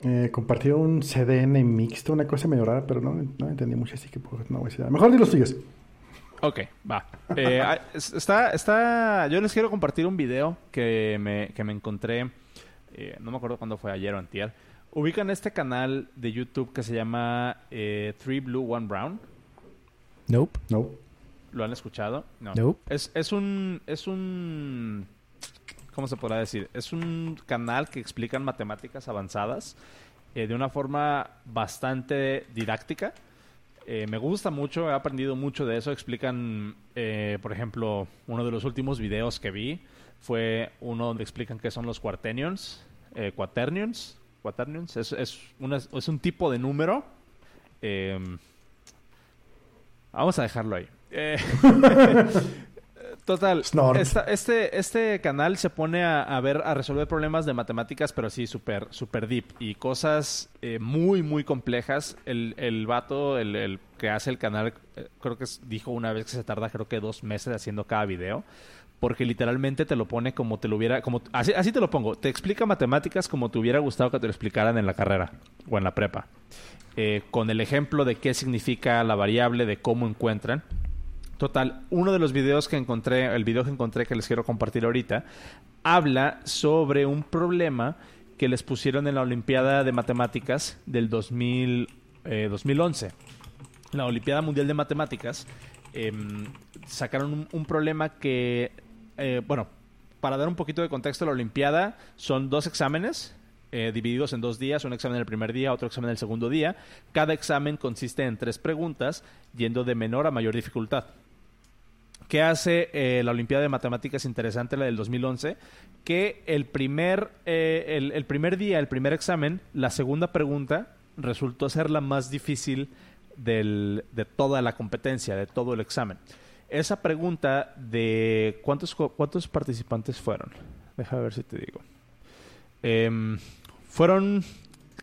eh, compartir un CDN mixto, una cosa medio rara, pero no, no entendí mucho, así que pues, no voy a decir nada. Mejor di los tuyos. Ok, va. Eh, ah, es- está, está, yo les quiero compartir un video que me, que me encontré, eh, no me acuerdo cuándo fue, ayer o antier. Ubican este canal de YouTube que se llama eh, Three Blue, One Brown. Nope. No. ¿Lo han escuchado? No. Nope. Es, es un, es un, ¿cómo se podrá decir? Es un canal que explican matemáticas avanzadas eh, de una forma bastante didáctica. Eh, me gusta mucho, he aprendido mucho de eso. Explican, eh, por ejemplo, uno de los últimos videos que vi fue uno donde explican qué son los quaternions. Eh, quaternions. Quaternions. Es, es, una- es un tipo de número. vamos a dejarlo ahí. Eh, Total, esta- este, este canal se pone a, a ver, a resolver problemas de matemáticas, pero sí súper super deep y cosas eh, muy, muy complejas. El, el vato, el, el que hace el canal, eh, creo que dijo una vez que se tarda creo que dos meses haciendo cada video. Porque literalmente te lo pone como te lo hubiera... Como, así, así te lo pongo. Te explica matemáticas como te hubiera gustado que te lo explicaran en la carrera o en la prepa. Eh, con el ejemplo de qué significa la variable, de cómo encuentran. Total, uno de los videos que encontré, el video que encontré que les quiero compartir ahorita, habla sobre un problema que les pusieron en la Olimpiada de Matemáticas del 2000, eh, 2011. La Olimpiada Mundial de Matemáticas em, sacaron un, problema que, eh, bueno, para dar un poquito de contexto, la Olimpiada son dos exámenes eh, divididos en dos días, un examen el primer día, otro examen el segundo día. Cada examen consiste en tres preguntas, yendo de menor a mayor dificultad. ¿Qué hace eh, la Olimpiada de Matemáticas interesante, la del 2011? Que el primer, eh, el, el primer día, el primer examen, la segunda pregunta resultó ser la más difícil del- de toda la competencia, de todo el examen. Esa pregunta de cuántos, cuántos participantes fueron. Deja ver si te digo. Em, fueron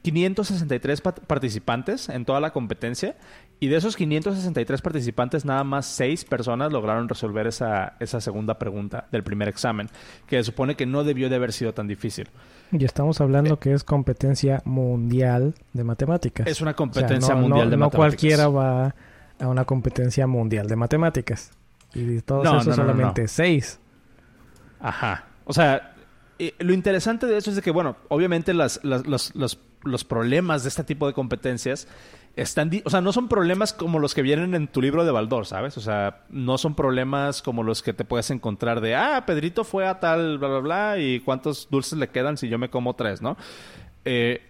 563 pat- participantes en toda la competencia y de esos 563 participantes nada más 6 personas lograron resolver esa, esa segunda pregunta del primer examen, que se supone que no debió de haber sido tan difícil. Y estamos hablando que es competencia mundial de matemáticas. Es una O sea, competencia no- mundial no- de no matemáticas. cualquiera va a una competencia mundial de matemáticas. Y de todos No, esos no, no, no, solamente no. seis. Ajá. O sea, eh, lo interesante de eso es de que, bueno, obviamente las, las- los, los- los problemas de este tipo de competencias están... O sea, no son problemas como los que vienen en tu libro de Baldor, ¿sabes? O sea, no son problemas como los que te puedes encontrar de, ah, Pedrito fue a tal, bla, bla, bla, y cuántos dulces le quedan si yo me como tres, ¿no? Eh,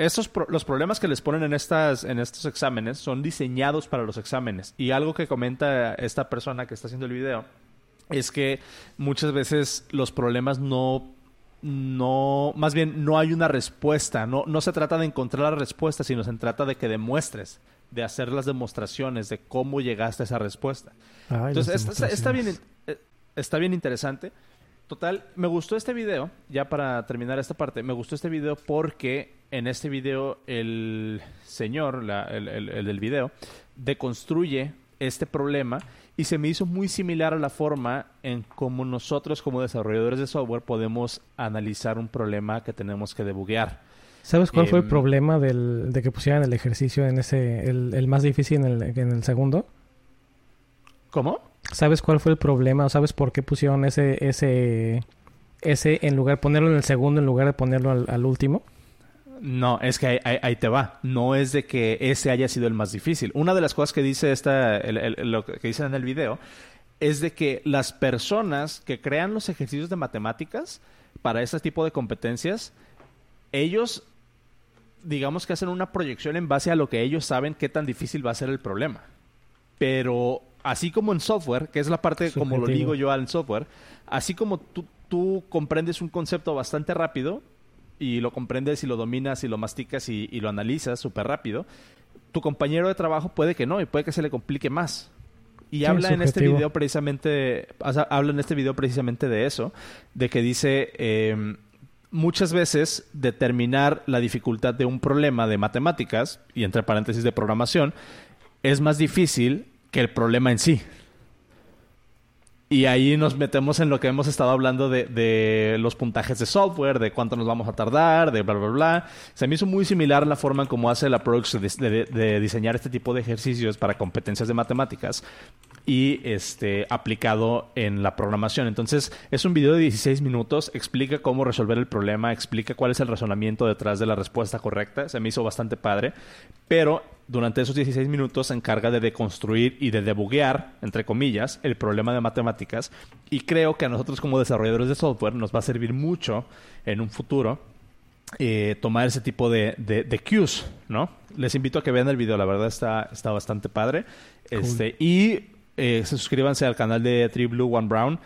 los problemas que les ponen en estas en estos exámenes son diseñados para los exámenes y algo que comenta esta persona que está haciendo el video es que muchas veces los problemas no no más bien no hay una respuesta no no se trata de encontrar la respuesta sino se trata de que demuestres de hacer las demostraciones de cómo llegaste a esa respuesta. Ay, entonces está, bien eh, está bien interesante. Total, me gustó este video, ya para terminar esta parte, me gustó este video porque en este video el señor, la- el, el- el del video, deconstruye este problema y se me hizo muy similar a la forma en cómo nosotros como desarrolladores de software podemos analizar un problema que tenemos que debuguear. ¿Sabes cuál fue el Em, problema del, de que pusieran el ejercicio en ese, el, el más difícil en el, en el segundo? ¿Cómo? ¿Sabes cuál fue el problema? ¿O sabes por qué pusieron ese, ese, ese en lugar, ponerlo en el segundo en lugar de ponerlo al, al último? No, es que ahí, ahí- ahí te va. No es de que ese haya sido el más difícil. Una de las cosas que dice esta, el- el- lo que dicen en el video es de que las personas que crean los ejercicios de matemáticas para este tipo de competencias, ellos, digamos que hacen una proyección en base a lo que ellos saben qué tan difícil va a ser el problema. Pero así como en software, que es la parte como lo Subjetivo. digo yo al software, así como tú, tú comprendes un concepto bastante rápido y lo comprendes y lo dominas y lo masticas y, y lo analizas súper rápido, tu compañero de trabajo puede que no y puede que se le complique más. Y Sí, habla en este subjetivo. video precisamente, o sea, habla en este video precisamente de eso, de que dice eh, muchas veces determinar la dificultad de un problema de matemáticas y entre paréntesis de programación es más difícil que el problema en sí. Y ahí nos metemos en lo que hemos estado hablando de, de los puntajes de software, de cuánto nos vamos a tardar, de bla, bla, bla. Se me hizo muy similar la forma en cómo hace el approach de, diseñar este tipo de ejercicios para competencias de matemáticas y este aplicado en la programación. Entonces, es un video de 16 minutos, explica cómo resolver el problema, explica cuál es el razonamiento detrás de la respuesta correcta. Se me hizo bastante padre, pero durante esos 16 minutos se encarga de deconstruir y de debuguear, entre comillas, el problema de matemáticas y creo que a nosotros como desarrolladores de software nos va a servir mucho en un futuro eh, tomar ese tipo de, de, de cues, ¿no? Les invito a que vean el video, la verdad está, está bastante padre. Este, y eh, se suscríbanse al canal de Tree Blue One Brown.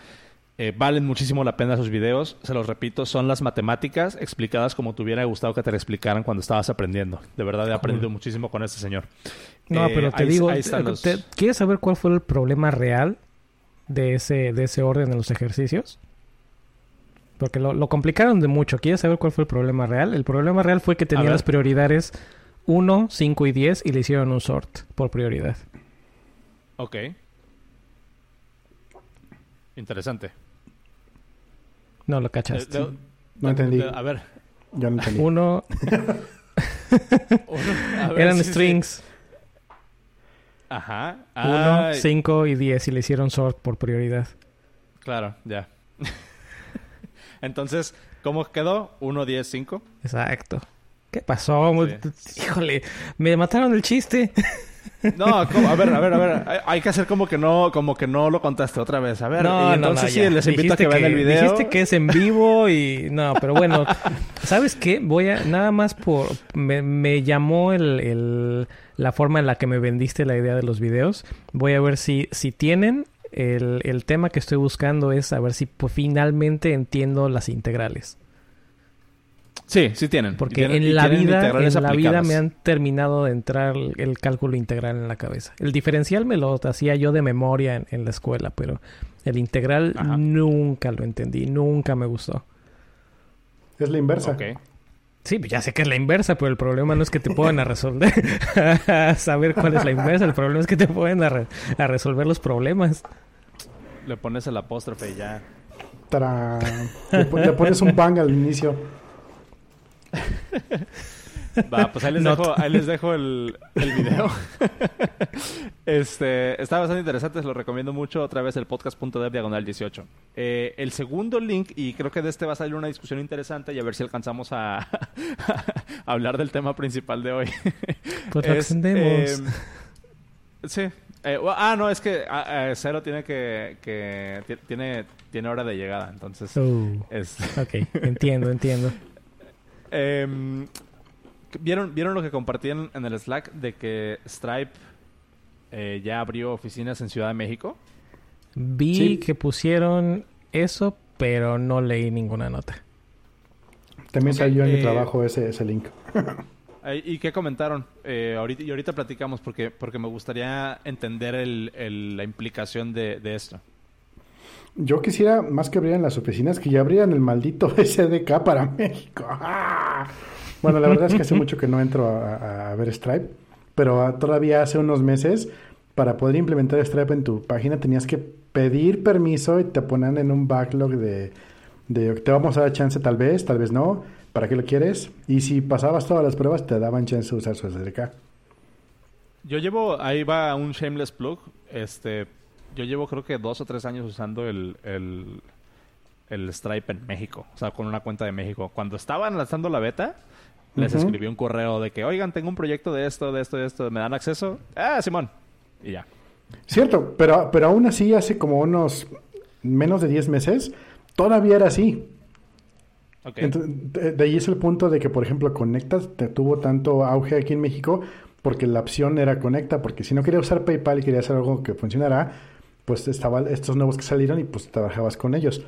Eh, valen muchísimo la pena sus videos. Se los repito, son las matemáticas explicadas como te hubiera gustado que te explicaran cuando estabas aprendiendo. De verdad he aprendido muchísimo con este señor. No, Eh, pero te ahí- digo, ahí están te- los- te- ¿quieres saber cuál fue el problema real de ese, de ese orden en los ejercicios? Porque lo, lo complicaron de mucho. ¿Quieres saber cuál fue el problema real? El problema real fue que tenían ver. las prioridades 1, 5 y 10 y le hicieron un sort por prioridad. Ok. Interesante. No lo cachaste. Eh, No entendí. de- a ver. Yo no entendí. Uno, ver, eran sí, sí. strings. Ajá. 1, Ah, 5 y 10 y le hicieron sort por prioridad. Claro, ya. Entonces, ¿cómo quedó? 1, 10, 5. Exacto. ¿Qué pasó? Sí. Híjole, me mataron el chiste. No, a ver, a ver, a ver. Hay, que hacer como que no, como que no lo contaste otra vez. A ver, no, entonces sí, les invito a que, vean el video. Dijiste que es en vivo y no, pero bueno, ¿sabes qué? Voy a nada más por me, llamó el, la forma en la que me vendiste la idea de los videos. Voy a ver si si tienen el, el tema que estoy buscando es a ver si pues, finalmente entiendo las integrales. Sí, sí tienen. Porque en la vida, en la vida me han terminado de entrar el cálculo integral en la cabeza. El diferencial me lo hacía yo de memoria en, la escuela, pero el integral nunca lo entendí, nunca me gustó. Es la inversa. Sí, pues ya sé que es la inversa, pero el problema no es que te puedan a resolver, saber cuál es la inversa, el problema es que te pueden a, resolver los problemas. Le pones el apóstrofe y ya. Le, pones un bang al inicio. Va, pues ahí les dejo, ahí les dejo el, el video. este, está bastante interesante, se lo recomiendo mucho. Otra vez el podcast.dev diagonal 18. Eh, el segundo link, y creo que de este va a salir una discusión interesante y a ver si alcanzamos a, hablar del tema principal de hoy. Pues lo extendemos. Em, sí. Eh, ah, no, es que ah, eh, Cero tiene que, que tiene, tiene hora de llegada, entonces. Uh, es... Ok, entiendo, entiendo. Eh, ¿vieron, ¿Vieron lo que compartían en el Slack de que Stripe eh, ya abrió oficinas en Ciudad de México? Vi que pusieron eso, pero no leí ninguna nota. También salió en mi eh, trabajo ese, ese link. ¿Y qué comentaron? Eh, ahorita, y ahorita platicamos porque, porque me gustaría entender el, la implicación de, de esto. Yo quisiera, más que abrieran las oficinas, que ya abrieran el maldito SDK para México. Bueno, la verdad es que hace mucho que no entro a, ver Stripe, pero todavía hace unos meses, para poder implementar Stripe en tu página, tenías que pedir permiso y te ponían en un backlog de, de te vamos a dar chance tal vez, tal vez no, ¿para qué lo quieres? Y si pasabas todas las pruebas, te daban chance de usar su SDK. Yo llevo, ahí va un shameless plug, este, yo llevo creo que dos o tres años usando el, el, Stripe en México, o sea, con una cuenta de México. Cuando estaban lanzando la beta, les escribí un correo de que, oigan, tengo un proyecto de esto, de esto, de esto, ¿me dan acceso? Ah, Simón. Y ya. Cierto, pero, pero aún así, hace como unos menos de 10 meses, todavía era así. de, ahí es el punto de que, por ejemplo, Conectas te tuvo tanto auge aquí en México porque la opción era Conecta, porque si no quería usar PayPal y quería hacer algo que funcionara, pues estaban estos nuevos que salieron y pues trabajabas con ellos.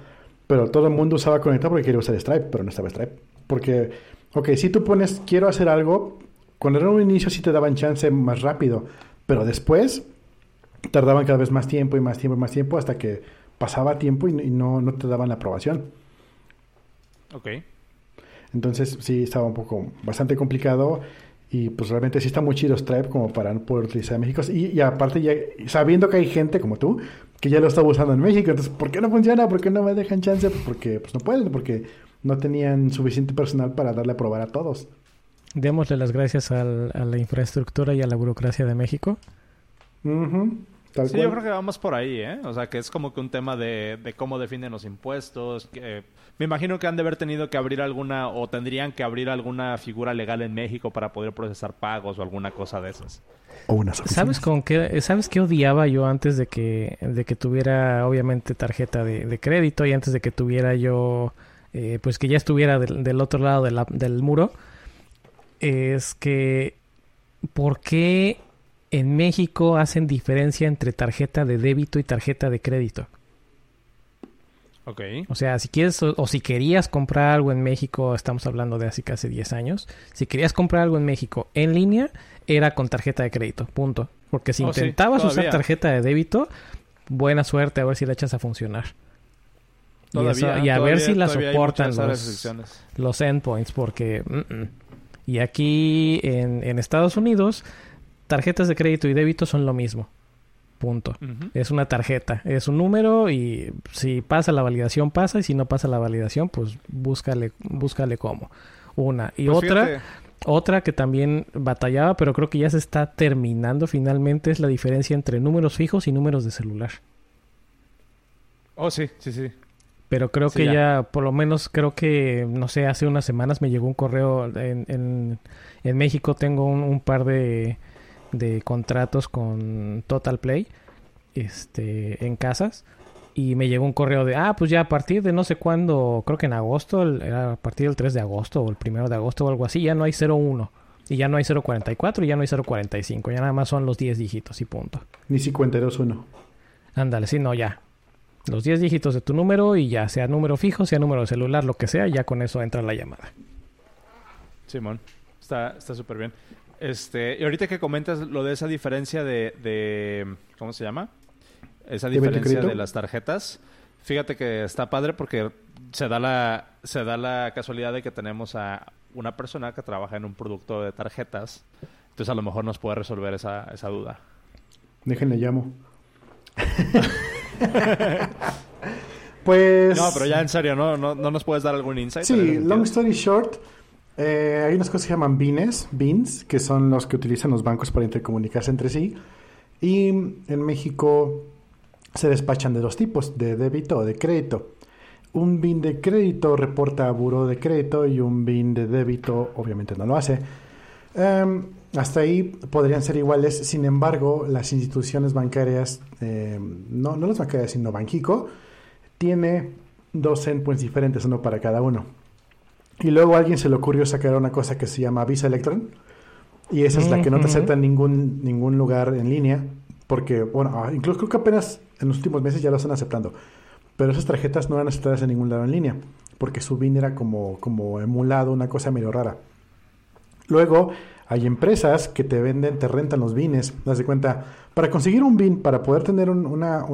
Pero todo el mundo usaba Conecta porque quería usar Stripe, pero no estaba Stripe. Porque, ok, si tú pones quiero hacer algo, cuando era un inicio sí te daban chance más rápido, pero después tardaban cada vez más tiempo y más tiempo y más tiempo hasta que pasaba tiempo y, no, no te daban la aprobación. Ok. Entonces sí estaba un poco bastante complicado y pues realmente sí está muy chido Stripe como para no poder utilizar en México. Y, aparte, ya, sabiendo que hay gente como tú que ya lo está usando en México, entonces, ¿por qué no funciona? ¿Por qué no me dejan chance? Porque pues no pueden, porque no tenían suficiente personal para darle a probar a todos. Démosle las gracias a la infraestructura y a la burocracia de México. sí, yo creo que vamos por ahí, ¿eh? O sea, que es como que un tema de, de cómo definen los impuestos, que me imagino que han de haber tenido que abrir alguna o tendrían que abrir alguna figura legal en México para poder procesar pagos o alguna cosa de esas. ¿Sabes con qué sabes qué odiaba yo antes de que de que tuviera obviamente tarjeta de, crédito y antes de que tuviera yo eh, pues que ya estuviera del, otro lado del muro es que ¿por qué en México hacen diferencia entre tarjeta de débito y tarjeta de crédito? O sea, si quieres o, si querías comprar algo en México, estamos hablando de hace casi 10 años, si querías comprar algo en México en línea, era con tarjeta de crédito, punto. Porque si oh, intentabas usar tarjeta de débito, buena suerte a ver si la echas a funcionar. y, a ver si la soportan los, endpoints, porque... Y aquí en, en Estados Unidos, tarjetas de crédito y débito son lo mismo. Punto. Es una tarjeta, es un número y si pasa la validación pasa y si no pasa la validación pues búscale, búscale cómo. Una. Y pues otra, otra que también batallaba pero creo que ya se está terminando finalmente es la diferencia entre números fijos y números de celular. Oh, sí, sí, sí. Pero creo que ya. por lo menos creo que, no sé, hace unas semanas me llegó un correo en, en, México tengo un par de de contratos con Total Play este, en casas. Y me llegó un correo de, ah, pues ya a partir de no sé cuándo, creo que en agosto, era a partir del 3 de agosto o el 1 de agosto o algo así, ya no hay 01. Y ya no hay 044 y ya no hay 045. Ya nada más son los 10 dígitos y punto. Ni 521. Ándale, sí, no, ya. Los 10 dígitos de tu número y ya, sea número fijo, sea número de celular, lo que sea, ya con eso entra la llamada. Simón, está súper bien. Este, y ahorita que comentas lo de esa diferencia de, de ¿cómo se llama? Esa diferencia de las tarjetas. Fíjate que está padre porque se da la se da la casualidad de que tenemos a una persona que trabaja en un producto de tarjetas. Entonces a lo mejor nos puede resolver esa, esa duda. Déjenle llamo. pues. No, pero ya en serio, ¿no? ¿No, nos puedes dar algún insight? Sí, long story short. Eh, hay unas cosas que se llaman BINs, BINs, que son los que utilizan los bancos para intercomunicarse entre sí. Y en México se despachan de dos tipos, de débito o de crédito. Un BIN de crédito reporta a buro de crédito y un BIN de débito obviamente no lo hace. Em, hasta ahí podrían ser iguales, sin embargo, las instituciones bancarias, em, no, no las bancarias, sino Banquico, tiene dos endpoints diferentes, uno para cada uno. Y luego a alguien se le ocurrió sacar una cosa que se llama Visa Electron, y esa es la que no te acepta en ningún, ningún lugar en línea, porque, bueno, ah, incluso creo que apenas en los últimos meses ya lo están aceptando. Pero esas tarjetas no eran aceptadas en ningún lado en línea, porque su BIN era como, como emulado, una cosa medio rara. Luego, hay empresas que te venden, te rentan los BINs. Das de cuenta, para conseguir un BIN, para poder tener una,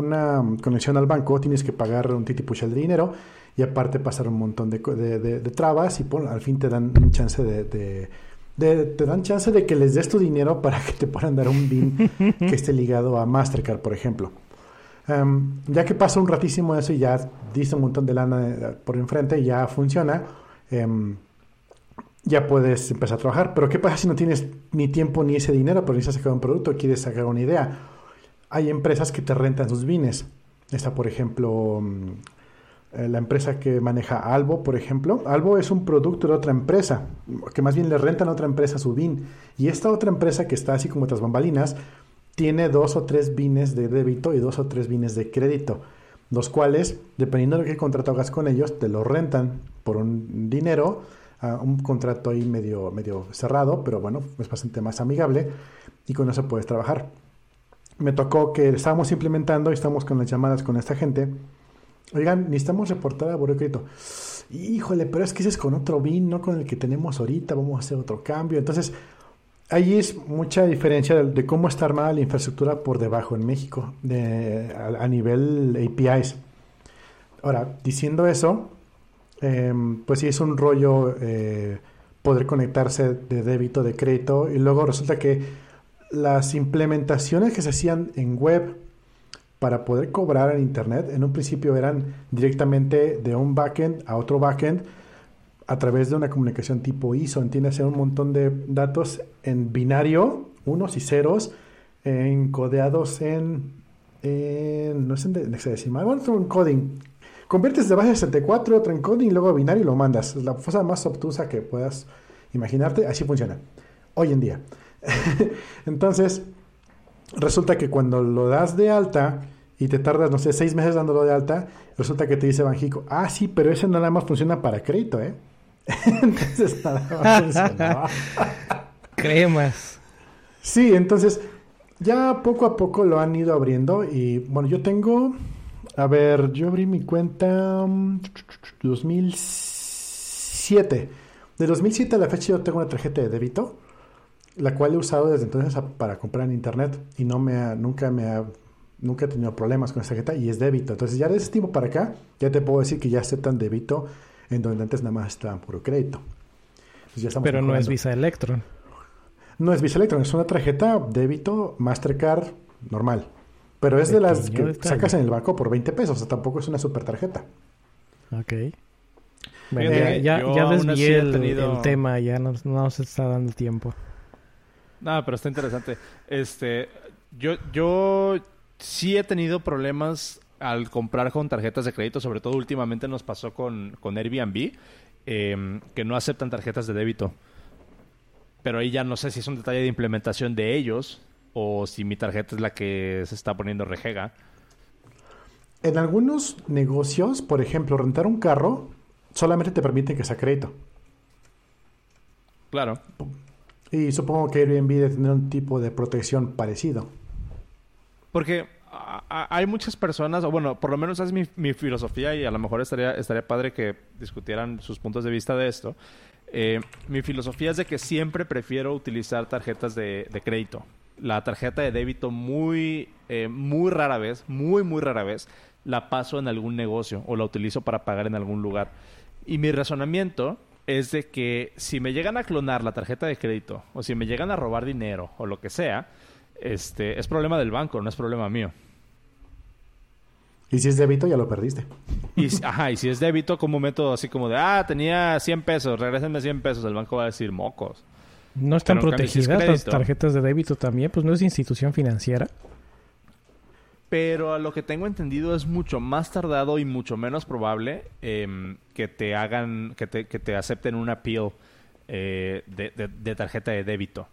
conexión al banco, tienes que pagar un titipucha de dinero y aparte pasar un montón de, trabas y al fin te dan un chance de, te dan chance de que les des tu dinero para que te puedan dar un BIN que esté ligado a Mastercard, por ejemplo. Em, ya que pasa un ratísimo eso y ya diste un montón de lana eh, por enfrente y ya funciona, em, ya puedes empezar a trabajar. Pero ¿qué pasa si no tienes ni tiempo ni ese dinero, pero necesitas sacar un producto, quieres sacar una idea? Hay empresas que te rentan sus bienes. Está, por ejemplo, eh, la empresa que maneja Albo, por ejemplo. Albo es un producto de otra empresa, que más bien le rentan a otra empresa su BIN. Y esta otra empresa que está así como otras bambalinas, tiene dos o tres bienes de débito y dos o tres bienes de crédito, los cuales, dependiendo de qué contrato hagas con ellos, te lo rentan por un dinero, un contrato ahí medio, medio cerrado, pero bueno, es bastante más amigable y con eso puedes trabajar. Me tocó que estábamos implementando y estamos con las llamadas con esta gente. Oigan, necesitamos reportar a Buró Crédito. Híjole, pero es que ese es con otro BIN, no con el que tenemos ahorita, vamos a hacer otro cambio. Entonces, Ahí es mucha diferencia de, cómo está armada la infraestructura por debajo en México, a, nivel APIs. Ahora, diciendo eso, em, pues sí es un rollo eh, poder conectarse de débito, de crédito, y luego resulta que las implementaciones que se hacían en web para poder cobrar en Internet, en un principio eran directamente de un backend a otro backend, a través de una comunicación tipo ISO, entiende un montón de datos en binario, unos y ceros, encodeados en, en no sé en hexadecimal, bueno, un coding. Conviertes de base 64 otro encoding luego a binario y lo mandas. La cosa más obtusa que puedas imaginarte, así funciona. Hoy en día. Entonces, resulta que cuando lo das de alta y te tardas, no sé, seis meses dándolo de alta, resulta que te dice Banjico, ah, sí, pero ese nada más funciona para crédito, ¿eh? entonces nada Cremas. Sí, entonces ya poco a poco lo han ido abriendo y bueno, yo tengo, a ver, yo abrí mi cuenta 2007. Mm, de 2007 a la fecha yo tengo una tarjeta de débito, la cual he usado desde entonces para comprar en internet y no me nunca me ha, nunca he tenido problemas con esa tarjeta y es débito. Entonces ya de ese tiempo para acá ya te puedo decir que ya aceptan débito en donde antes nada más estaba puro crédito. Pero no es Visa Electron. No es Visa Electron, es una tarjeta débito Mastercard normal. Pero es de las que sacas en el banco por 20 pesos, o sea, tampoco es una super tarjeta. Ok. ya, ya desvié el, tema, ya no, no se está dando tiempo. No, pero está interesante. Este, yo, yo sí he tenido problemas al comprar con tarjetas de crédito, sobre todo últimamente nos pasó con, con Airbnb, em, que no aceptan tarjetas de débito. Pero ahí ya no sé si es un detalle de implementación de ellos, o si mi tarjeta es la que se está poniendo rejega. En algunos negocios, por ejemplo, rentar un carro solamente te permite que sea crédito. Claro. Y supongo que Airbnb debe tener un tipo de protección parecido. Porque hay muchas personas, o bueno, por lo menos es mi, mi, filosofía y a lo mejor estaría, estaría padre que discutieran sus puntos de vista de esto. Eh, mi filosofía es de que siempre prefiero utilizar tarjetas de, de crédito. La tarjeta de débito muy, eh, muy rara vez, muy, muy rara vez, la paso en algún negocio o la utilizo para pagar en algún lugar. Y mi razonamiento es de que si me llegan a clonar la tarjeta de crédito o si me llegan a robar dinero o lo que sea, este, es problema del banco, no es problema mío. Y si es débito, ya lo perdiste. Y, ajá, y si es débito, como método así como de, ah, tenía 100 pesos, regrésenme 100 pesos, el banco va a decir mocos. No están protegidas las tarjetas de débito también, pues no es institución financiera. Pero a lo que tengo entendido es mucho más tardado y mucho menos probable em, que te hagan, que te, que te acepten un appeal eh, de, tarjeta de débito.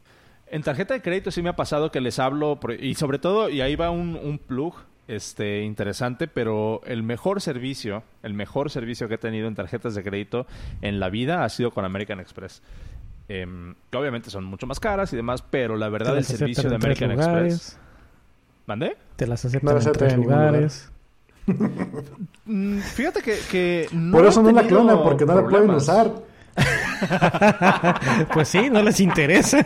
En tarjeta de crédito sí me ha pasado que les hablo, y sobre todo, y ahí va un, un plug este, interesante, pero el mejor servicio, el mejor servicio que he tenido en tarjetas de crédito en la vida ha sido con American Express. Em, que obviamente son mucho más caras y demás, pero la verdad el servicio de American Express... ¿Mandé? Te las aceptan en tres lugares. Mm, fíjate que, Por eso no la clona, porque no la pueden usar. pues sí, no les interesa.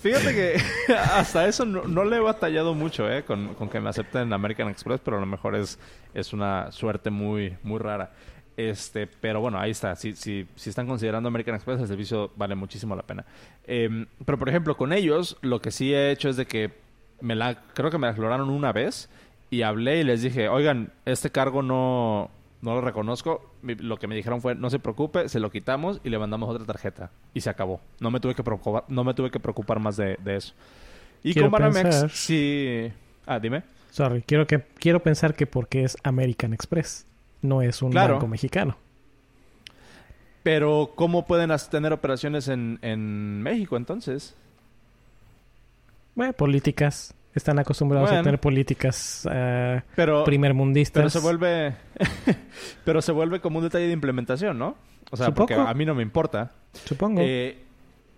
Fíjate que hasta eso no, le he batallado mucho, ¿eh? Con, que me acepten American Express, pero a lo mejor es, es una suerte muy, muy rara. Este, pero bueno, ahí está. Si, si, si están considerando American Express, el servicio vale muchísimo la pena. Em, pero por ejemplo, con ellos, lo que sí he hecho es de que me la, creo que me la aclararon una vez y hablé y les dije, oigan, este cargo no, no lo reconozco. Lo que me dijeron fue, no se preocupe, se lo quitamos y le mandamos otra tarjeta. Y se acabó. No me tuve que preocupar, no me tuve que preocupar más de, eso. Y con Banamex, sí... Ah, dime. Sorry, quiero, que, quiero pensar que porque es American Express, no es un banco mexicano. Pero, ¿cómo pueden tener operaciones en, en México entonces? Bueno, políticas. Están acostumbrados a tener políticas uh, pero, primermundistas. Pero se vuelve... pero se vuelve como un detalle de implementación, ¿no? O sea, porque a mí no me importa. Supongo. Eh,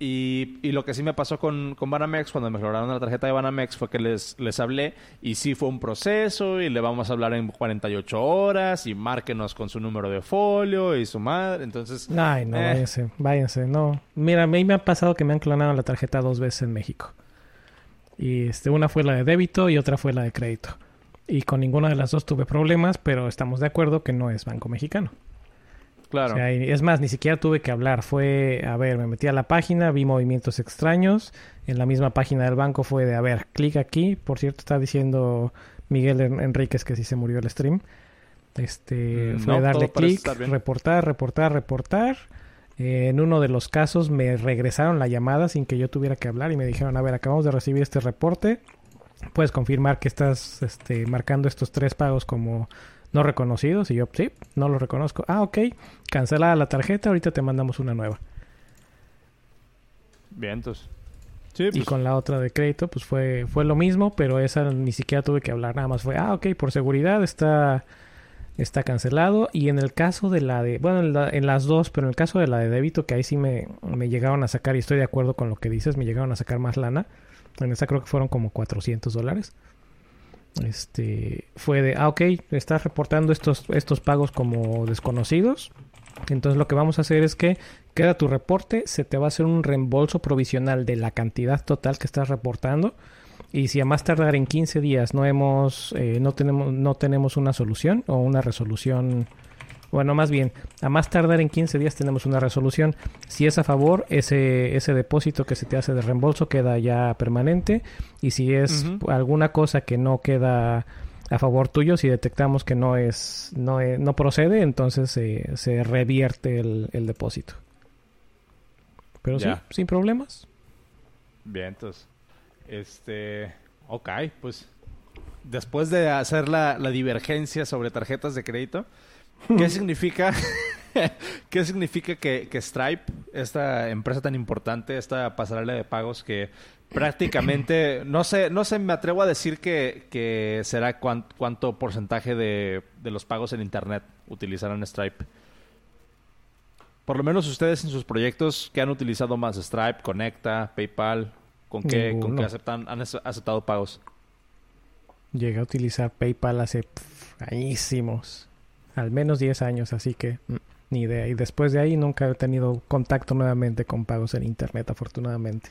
y, y, lo que sí me pasó con, con Banamex, cuando me mejoraron la tarjeta de Banamex, fue que les, les hablé y sí fue un proceso y le vamos a hablar en 48 horas y márquenos con su número de folio y su madre. Entonces... Ay, no, eh. váyanse, váyanse, no. Mira, a mí me ha pasado que me han clonado la tarjeta dos veces en México. Y este, una fue la de débito y otra fue la de crédito. Y con ninguna de las dos tuve problemas, pero estamos de acuerdo que no es Banco Mexicano. Claro. es más, ni siquiera tuve que hablar. Fue, a ver, me metí a la página, vi movimientos extraños. En la misma página del banco fue de, a ver, clic aquí. Por cierto, está diciendo Miguel Enríquez que sí se murió el stream. Este, mm, fue darle clic, reportar, reportar, reportar en uno de los casos me regresaron la llamada sin que yo tuviera que hablar y me dijeron, a ver, acabamos de recibir este reporte, puedes confirmar que estás este, marcando estos tres pagos como no reconocidos y yo, sí, no los reconozco. Ah, ok, cancela la tarjeta, ahorita te mandamos una nueva. Bien, entonces. Sí, Y pues. con la otra de crédito, pues fue, fue lo mismo, pero esa ni siquiera tuve que hablar, nada más fue, ah, ok, por seguridad está está cancelado. Y en el caso de la de, bueno, en, las dos, pero en el caso de la de débito, que ahí sí me, me, llegaron a sacar, y estoy de acuerdo con lo que dices, me llegaron a sacar más lana. En esa creo que fueron como 400 dólares. Este, fue de, ah, ok, estás reportando estos, estos pagos como desconocidos. Entonces lo que vamos a hacer es que queda tu reporte, se te va a hacer un reembolso provisional de la cantidad total que estás reportando y si a más tardar en 15 días no hemos, eh, no tenemos, no tenemos una solución o una resolución, bueno, más bien, a más tardar en 15 días tenemos una resolución. Si es a favor, ese, ese depósito que se te hace de reembolso queda ya permanente. Y si es alguna cosa que no queda a favor tuyo, si detectamos que no es, no, e, no procede, entonces se revierte el, el depósito. Pero sí, sin problemas. Bien, entonces. Este, ok, pues después de hacer la, divergencia sobre tarjetas de crédito, ¿qué significa? ¿Qué significa que, que Stripe, esta empresa tan importante, esta pasarela de pagos que prácticamente, no sé, no sé, me atrevo a decir que, que será cuánto porcentaje de, de, los pagos en Internet utilizarán Stripe. Por lo menos ustedes en sus proyectos, ¿qué han utilizado más? Stripe, Conecta, PayPal, ¿con qué, ¿con qué aceptan, han aceptado pagos? Llegué a utilizar PayPal hace añísimos, al menos 10 años, así que mm, ni idea. Y después de ahí nunca he tenido contacto nuevamente con pagos en Internet, afortunadamente.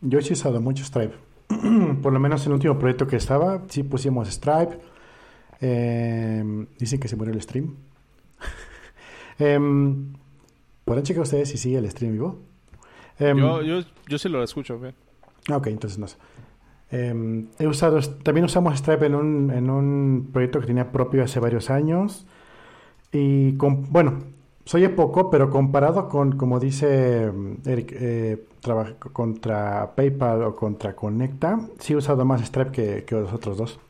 Yo he usado mucho Stripe. Por lo menos en el último proyecto que estaba, sí pusimos Stripe. Em, dicen que se murió el stream. eh, ¿Podrán checar ustedes si sigue el stream vivo? Em, yo, yo, yo sí lo escucho. bien. Ok, entonces no sé. Em, he usado, también usamos Stripe en un, en un proyecto que tenía propio hace varios años. Y con, bueno, soy poco, pero comparado con, como dice Eric, eh, contra PayPal o contra Conecta, sí he usado más Stripe que, que los otros dos.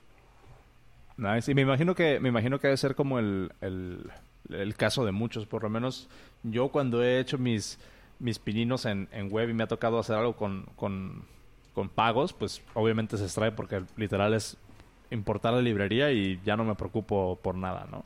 Nice. Y me imagino que, me imagino que debe ser como el, el, el, caso de muchos. Por lo menos yo cuando he hecho mis, mis pininos en, en web y me ha tocado hacer algo con, con, con pagos, pues obviamente se Stripe porque literal es importar la librería y ya no me preocupo por nada, ¿no?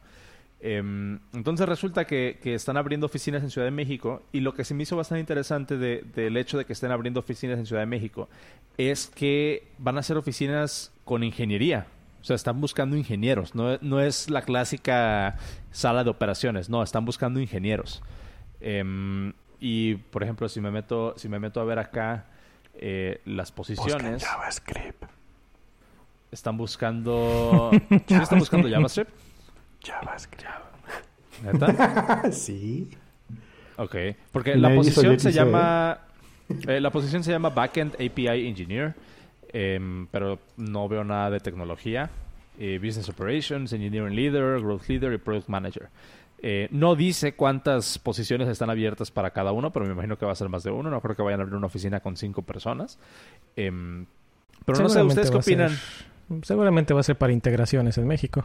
Em, entonces resulta que, están abriendo oficinas en Ciudad de México y lo que se me hizo bastante interesante del hecho de que estén abriendo oficinas en Ciudad de México es que van a ser oficinas con ingeniería. O sea, están buscando ingenieros. No, es la clásica sala de operaciones. No, están buscando ingenieros. Em, y, por ejemplo, si me meto, si me meto a ver acá eh, las posiciones... JavaScript. Están buscando... ¿Están buscando JavaScript? JavaScript. ¿Neta? sí. Ok. Porque la posición se llama. Eh, la posición se llama Backend API Engineer. Em, pero no veo nada de tecnología. Eh, business Operations, Engineering Leader, Growth Leader y Product Manager. Eh, no dice cuántas posiciones están abiertas para cada uno, pero me imagino que va a ser más de uno. No creo que vayan a abrir una oficina con cinco personas. Em, pero no sé, ¿ustedes qué opinan? seguramente va a ser para integraciones en México.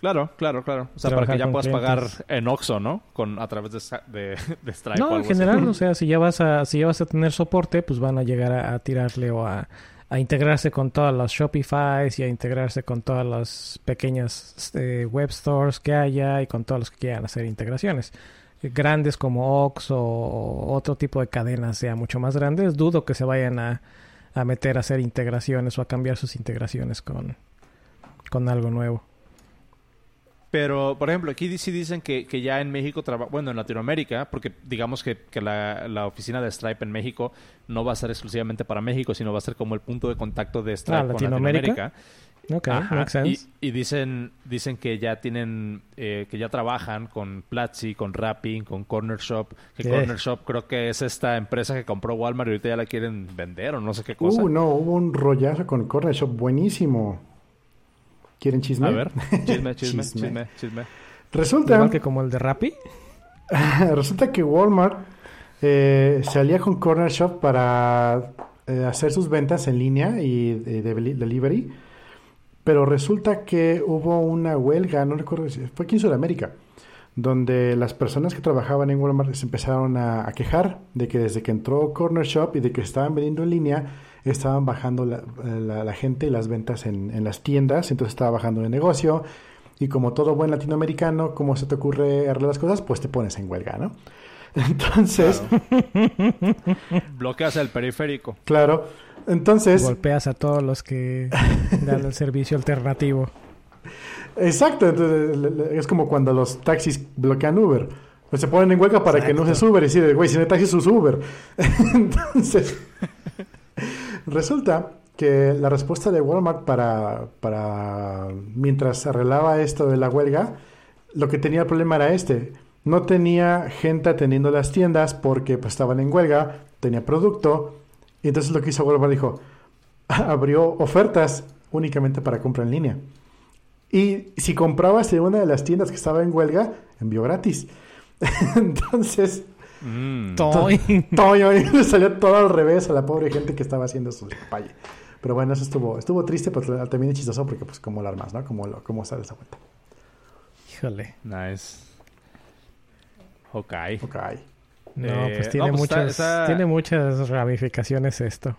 Claro, claro, claro. O sea, para que ya puedas pagar en Oxxo, ¿no? Con, a través de, de, Stripe No, en general, o sea, si ya, vas a, si ya vas a tener soporte, pues van a llegar a, tirarle o a, integrarse con todas las Shopify y a integrarse con todas las pequeñas eh, web stores que haya y con todos los que quieran hacer integraciones. Grandes como Oxxo o otro tipo de cadenas sea mucho más grandes, dudo que se vayan a, a meter a hacer integraciones o a cambiar sus integraciones con, con algo nuevo. Pero, por ejemplo, aquí sí dicen que, que ya en México, bueno, en Latinoamérica, porque digamos que, que la, la, oficina de Stripe en México no va a ser exclusivamente para México, sino va a ser como el punto de contacto de Stripe ah, con Latinoamérica. Ok, makes sense. Y, dicen, dicen que ya tienen, eh, que ya trabajan con Platzi, con Rappi, con Corner Shop. Que Corner Shop creo que es esta empresa que compró Walmart y ahorita ya la quieren vender o no sé qué cosa. Uh, no, hubo un rollazo con Corner Shop buenísimo. ¿Quieren chisme? A ver, chisme, chisme, chisme, chisme. Resulta... Igual que como el de Rappi. resulta que Walmart eh, se alía con Corner Shop para eh, hacer sus ventas en línea y de, delivery. Pero resulta que hubo una huelga, no recuerdo si fue aquí en Sudamérica, donde las personas que trabajaban en Walmart se empezaron a, a quejar de que desde que entró Corner Shop y de que estaban vendiendo en línea, estaban bajando la, la, gente y las ventas en, en, las tiendas, entonces estaba bajando el negocio. Y como todo buen latinoamericano, ¿cómo se te ocurre arreglar las cosas? Pues te pones en huelga, ¿no? Entonces. Bloqueas el periférico. Claro. Entonces. Golpeas a todos los que dan el servicio alternativo. Exacto. Entonces, es como cuando los taxis bloquean Uber. Pues se ponen en huelga para que no se Uber y decir, güey, si no hay taxis, Uber. Entonces. Resulta que la respuesta de Walmart para, para mientras arreglaba esto de la huelga, lo que tenía el problema era este. No tenía gente atendiendo las tiendas porque pues, estaban en huelga, tenía producto. Y entonces lo que hizo Walmart dijo, abrió ofertas únicamente para compra en línea. Y si comprabas en una de las tiendas que estaba en huelga, envió gratis. entonces, Mm. Le salió todo al revés a la pobre gente que estaba haciendo su campaña. Pero bueno, eso estuvo, estuvo triste, pero también es chistoso porque pues como lo armas, ¿no? Como, lo, como sale esa vuelta. Híjole. Nice. Ok. Ok. No, Eh, pues tiene no, pues muchas, está- tiene muchas ramificaciones esto.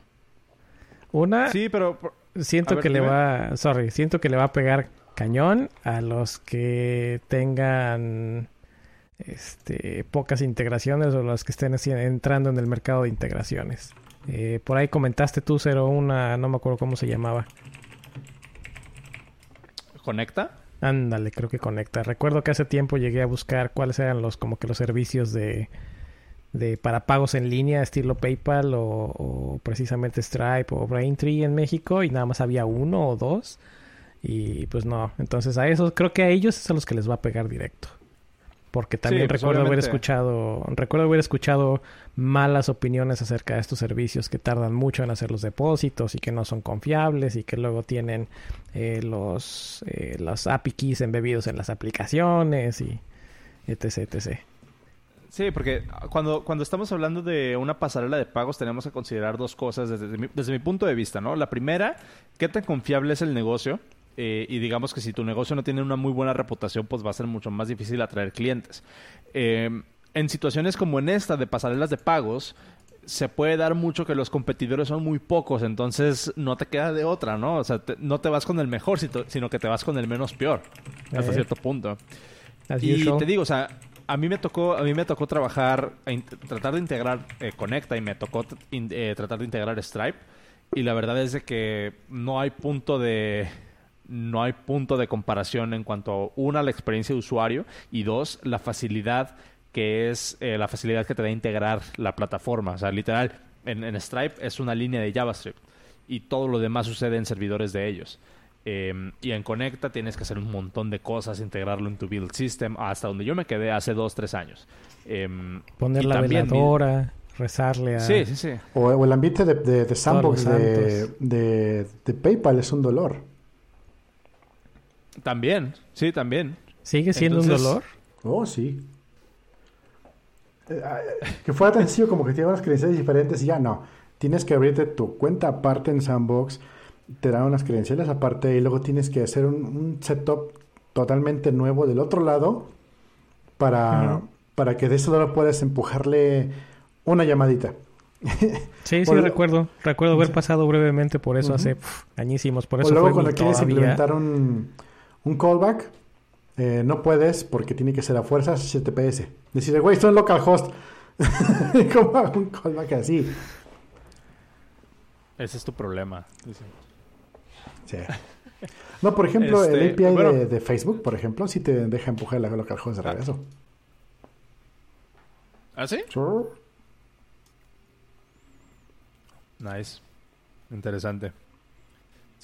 Una, Sí, pero siento ver, que le va, sorry, siento que le va a pegar cañón a los que tengan este pocas integraciones o los que estén entrando en el mercado de integraciones. Eh, por ahí comentaste tú, Cero, una, no me acuerdo cómo se llamaba. ¿conecta? Ándale, creo que conecta. Recuerdo que hace tiempo llegué a buscar cuáles eran los como que los servicios de, de para pagos en línea, estilo PayPal o, o precisamente Stripe o Braintree en México y nada más había uno o dos. Y pues no, entonces a esos creo que a ellos es a los que les va a pegar directo. Porque también pues, recuerdo haber escuchado, recuerdo haber escuchado malas opiniones acerca de estos servicios que tardan mucho en hacer los depósitos y que no son confiables y que luego tienen eh, los, eh, los API keys embebidos en las aplicaciones y etc, etc. Sí, porque cuando, cuando estamos hablando de una pasarela de pagos tenemos que considerar dos cosas desde mi, desde mi punto de vista, ¿no? La primera, ¿qué tan confiable es el negocio? Eh, y digamos que si tu negocio no tiene una muy buena reputación, pues va a ser mucho más difícil atraer clientes. Eh, en situaciones como en esta de pasarelas de pagos, se puede dar mucho que los competidores son muy pocos, entonces no te queda de otra, ¿no? O sea, te- no te vas con el mejor, sino que te vas con el menos peor, hasta Eh. cierto punto. As Y usual. te digo, o sea, a mí me tocó, a mí me tocó trabajar, tratar de integrar eh, Conecta y me tocó in- eh, tratar de integrar Stripe. Y la verdad es de que no hay punto de no hay punto de comparación en cuanto a una la experiencia de usuario y dos la facilidad que es eh, la facilidad que te da integrar la plataforma. O sea, literal, en, en Stripe es una línea de JavaScript y todo lo demás sucede en servidores de ellos. Eh, y en Conecta tienes que hacer un montón de cosas, integrarlo en tu build system, hasta donde yo me quedé hace dos, tres años. Eh, Poner la mi- veladora, rezarle a... Sí, sí, sí. O, o el ambiente de, de, de Sandbox de PayPal es un dolor. También, sí, también. ¿Sigue siendo un dolor? Oh, sí. Eh, ah, que fuera tan sencillo como que tiene unas credenciales diferentes y ya no. Tienes que abrirte tu cuenta aparte en Sandbox, te dan unas credenciales aparte y luego tienes que hacer un, un setup totalmente nuevo del otro lado para, para que de ese lado puedas empujarle una llamadita. Sí, sí, O lo- recuerdo. Recuerdo haber pasado brevemente por eso hace pf, añísimos. Por o eso luego fue cuando quieres todavía- implementar un, un callback, eh, no puedes porque tiene que ser a fuerzas HTTPS. Decir, güey, estoy en localhost. ¿Cómo hago un callback así? Ese es tu problema. Sí. No, por ejemplo, el Este, API bueno. de, de Facebook, por ejemplo, sí te deja empujar la localhost de regreso. ¿Ah, sí? Sure. Nice. Interesante.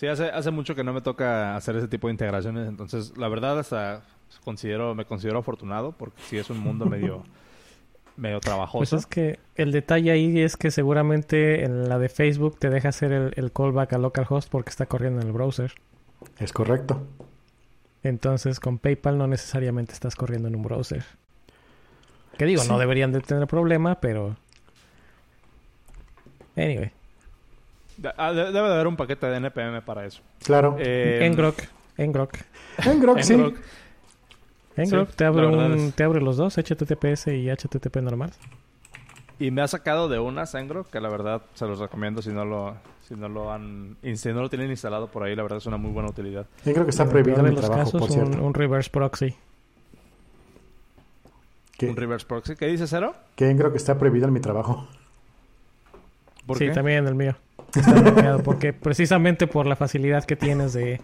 Sí, hace, hace mucho que no me toca hacer ese tipo de integraciones, entonces la verdad hasta considero, me considero afortunado porque sí es un mundo medio, medio Pues trabajoso. es que el detalle ahí es que seguramente en la de Facebook te deja hacer el, el callback a localhost porque está corriendo en el browser. Es correcto. Entonces con PayPal no necesariamente estás corriendo en un browser. Que digo, Sí. no deberían de tener problema, pero... Anyway. De- ah, de- debe de haber un paquete de NPM para eso. Claro. Eh, Ngrok. Ngrok. en Grok, sí. Ngrok. Ngrok Sí, te, abre la verdad un- es- te abre los dos, HTTPS y HTTP normal. Y me ha sacado de una Sengro que la verdad se los recomiendo si no lo si no lo han si no lo tienen instalado por ahí, la verdad es una muy buena utilidad. Yo creo que está En prohibido en mi los trabajo, casos, por un, cierto. un reverse proxy. Que, Un reverse proxy, ¿qué dice Cero? que en Grok está prohibido en mi trabajo. ¿Por sí, qué? también el mío. Está bloqueado porque precisamente por la facilidad que tienes de,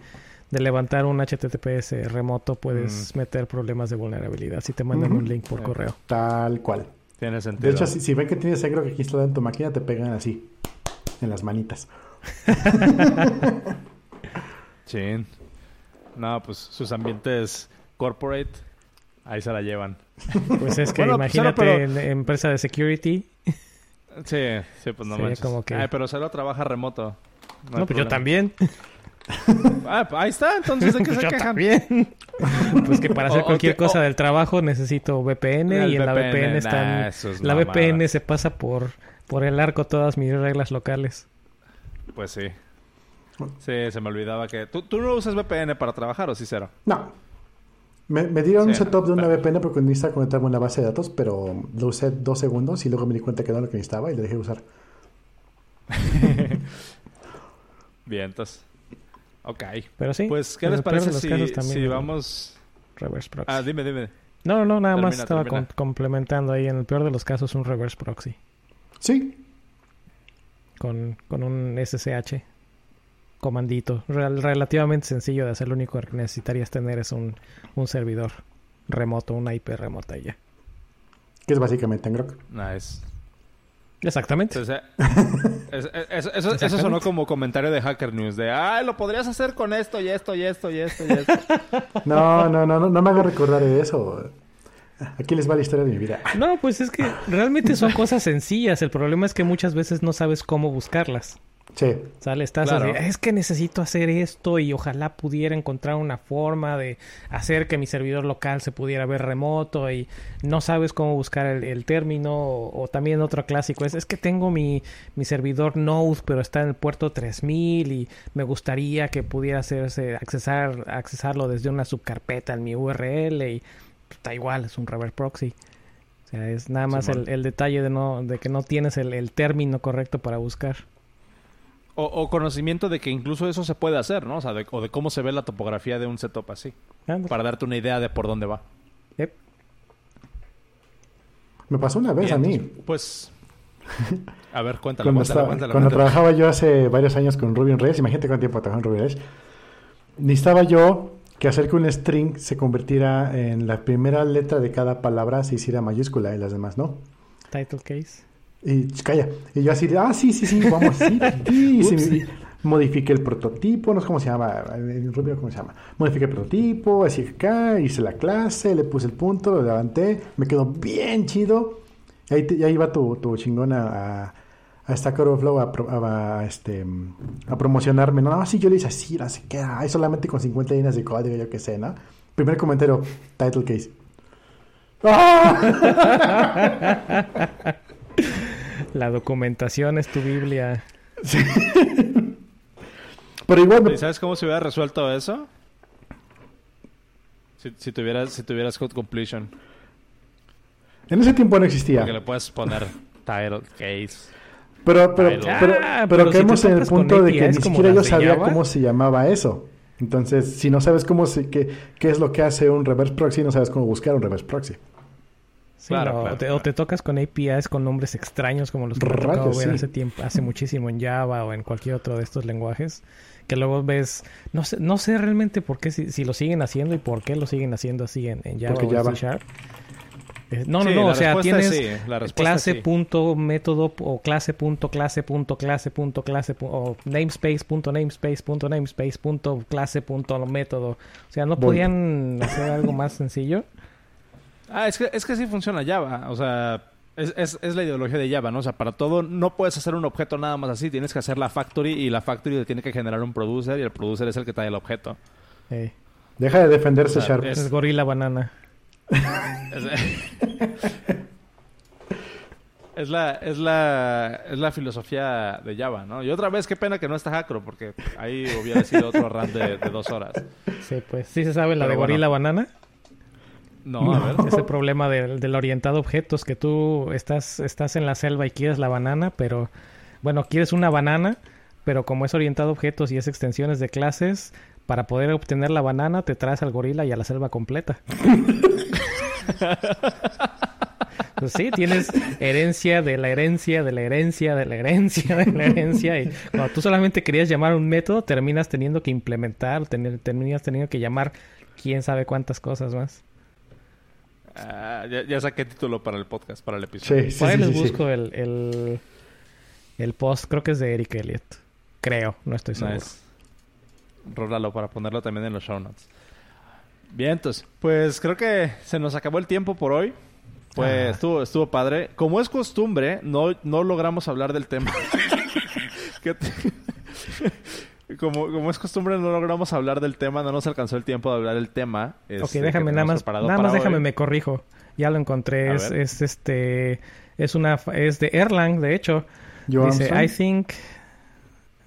de levantar un HTTPS remoto puedes meter problemas de vulnerabilidad si te mandan un link por Eh. correo. Tal cual. Tiene sentido. De hecho, si, si ven que tienes en Grok aquí instalado en tu máquina, te pegan así. En las manitas. Chin. No, pues sus ambientes corporate ahí se la llevan. Pues es que Bueno, pues, imagínate pero- en, en empresa de security. Sí, sí, pues no Sería manches. como que- Ay, pero Cero trabaja remoto. No, hay pues yo también. Ah, pues ahí está, entonces ¿de qué se yo quejan? también. pues que para hacer O- cualquier cosa o- del trabajo necesito VPN El y en la VPN, nah, están... es la mamada. VPN se pasa por, por el arco todas mis reglas locales. Pues sí. Sí, se me olvidaba que... ¿Tú, tú no usas VPN para trabajar o sí, Cero? No. Me, me dieron un setup de una pero- VPN porque necesitaba conectarme a una base de datos, pero lo usé dos segundos y luego me di cuenta que no era lo que necesitaba y le dejé de usar. Bien, entonces. Ok. Pero sí. Pues, ¿qué les parece los si, casos también si vamos... Reverse proxy. Ah, dime, dime. No, no, nada más estaba com- complementando ahí. En el peor de los casos, un reverse proxy. Sí, Con, con un SSH comandito. Rel- relativamente sencillo de hacer. Lo único que necesitarías tener es un, un servidor remoto, una IP remota y ya. que es básicamente en Grok. Nice. Exactamente. Entonces, eh, es- es- eso, eso, eso sonó como comentario de Hacker News. De, ah, lo podrías hacer con esto y esto y esto y esto y esto. No, no, no, no, no me haga recordar eso. Aquí les va la historia de mi vida. No, pues es que realmente son cosas sencillas. El problema es que muchas veces no sabes cómo buscarlas. Sí, Sale, estás Claro. así, es que necesito hacer esto y ojalá pudiera encontrar una forma de hacer que mi servidor local se pudiera ver remoto y no sabes cómo buscar el, el término o, o también otro clásico es, es que tengo mi, mi servidor Node pero está en el puerto 3000 y me gustaría que pudiera hacerse accesar accesarlo desde una subcarpeta en mi URL y está igual, es un reverse proxy. O sea, es nada más el, el detalle de no de que no tienes el, el término correcto para buscar. O, o conocimiento de que incluso eso se puede hacer, ¿no? O sea, de, o de cómo se ve la topografía de un setup así. Para darte una idea de por dónde va. Yep. me pasó una vez a mí. entonces, Pues... A ver, cuéntalo, Cuando, cuéntalo, estaba- cuéntalo, cuando cuéntalo. trabajaba yo hace varios años con Ruby on Rails, imagínate cuánto tiempo trabajaba en Ruby on Rails, necesitaba yo que hacer que un string se convirtiera en la primera letra de cada palabra se hiciera mayúscula y las demás no. Title case. Y calla. Y yo así de, ah, sí, sí, sí, vamos, sí, sí. sí, sí. Modifiqué el prototipo, no sé cómo se llama, en Ruby, ¿cómo se llama? Modifiqué el prototipo, así que acá, hice la clase, le puse el punto, lo levanté, me quedó bien chido. Y ahí, te- y ahí va tu, tu chingona a, a Stack Overflow a, pro- a, a, este, a promocionarme. No, sí, yo le hice así, qué, ay, solamente con 50 líneas de código, yo qué sé, ¿no? Primer comentario, title case. ¡Ah! La documentación es tu Biblia. Pero igual me, ¿Y sabes cómo se hubiera resuelto eso? Si, si tuvieras, si tuvieras code completion. en ese tiempo no existía. Porque le puedes poner title, case. Pero, pero, Title. pero, Ah, pero pero si caemos en el punto de que ni siquiera yo sabía Java. cómo se llamaba eso. Entonces, si no sabes cómo se, qué, qué es lo que hace un reverse proxy, no sabes cómo buscar un reverse proxy. Sí, Claro, no, claro, o, te, claro. o te tocas con APIs con nombres extraños como los que me ha tocado Rayos, ver sí. hace tiempo, hace muchísimo en Java o en cualquier otro de estos lenguajes. Que luego ves, no sé, no sé realmente por qué, si, si lo siguen haciendo y por qué lo siguen haciendo así en, en Java Porque o en Java. C Sharp. Eh, No, Sí, no, no, o sea, tienes sí, clase sí. punto método o clase punto clase punto clase punto clase o namespace punto namespace punto namespace punto clase punto método. O sea, no Voy. podían hacer algo más sencillo. Ah, es que, es que sí funciona Java. O sea, es, es, es la ideología de Java, ¿no? O sea, para todo no puedes hacer un objeto nada más así. Tienes que hacer la factory y la factory le tiene que generar un producer y el producer es el que trae el objeto. Deja de defenderse O sea, Sharp. es- es gorila banana. Es, es la, es, la, es la filosofía de Java, ¿no? Y otra vez, qué pena que no está Hackro, porque ahí hubiera sido otro run de, de dos horas. Sí, pues sí se sabe la Pero de bueno. gorila banana. No, a ver. Ese problema del, del orientado a objetos, que tú estás, estás en la selva y quieres la banana, pero bueno, quieres una banana, pero como es orientado a objetos y es extensiones de clases, para poder obtener la banana te traes al gorila y a la selva completa. Pues sí, tienes herencia de la herencia, de la herencia, de la herencia, de la herencia. Y cuando tú solamente querías llamar un método, terminas teniendo que implementar, terminas teniendo que llamar quién sabe cuántas cosas más. Ah, ya, ya saqué título para el podcast, para el episodio. Sí, sí, Por ahí sí, les sí, sí. busco el, el, el post, creo que es de Eric Elliott. Creo, no estoy seguro. Nice. Rólalo para ponerlo también en los show notes. Bien, entonces, pues creo que se nos acabó el tiempo por hoy. Pues Ah. estuvo, estuvo padre. Como es costumbre, no, no logramos hablar del tema. ¿Qué te- como, como es costumbre, no logramos hablar del tema, no nos alcanzó el tiempo de hablar del tema. ok, este, déjame que nada más, nada más déjame hoy. me corrijo. Ya lo encontré, es, es este, es una, fa- es de Erlang, de hecho. Johansson. Dice, I think,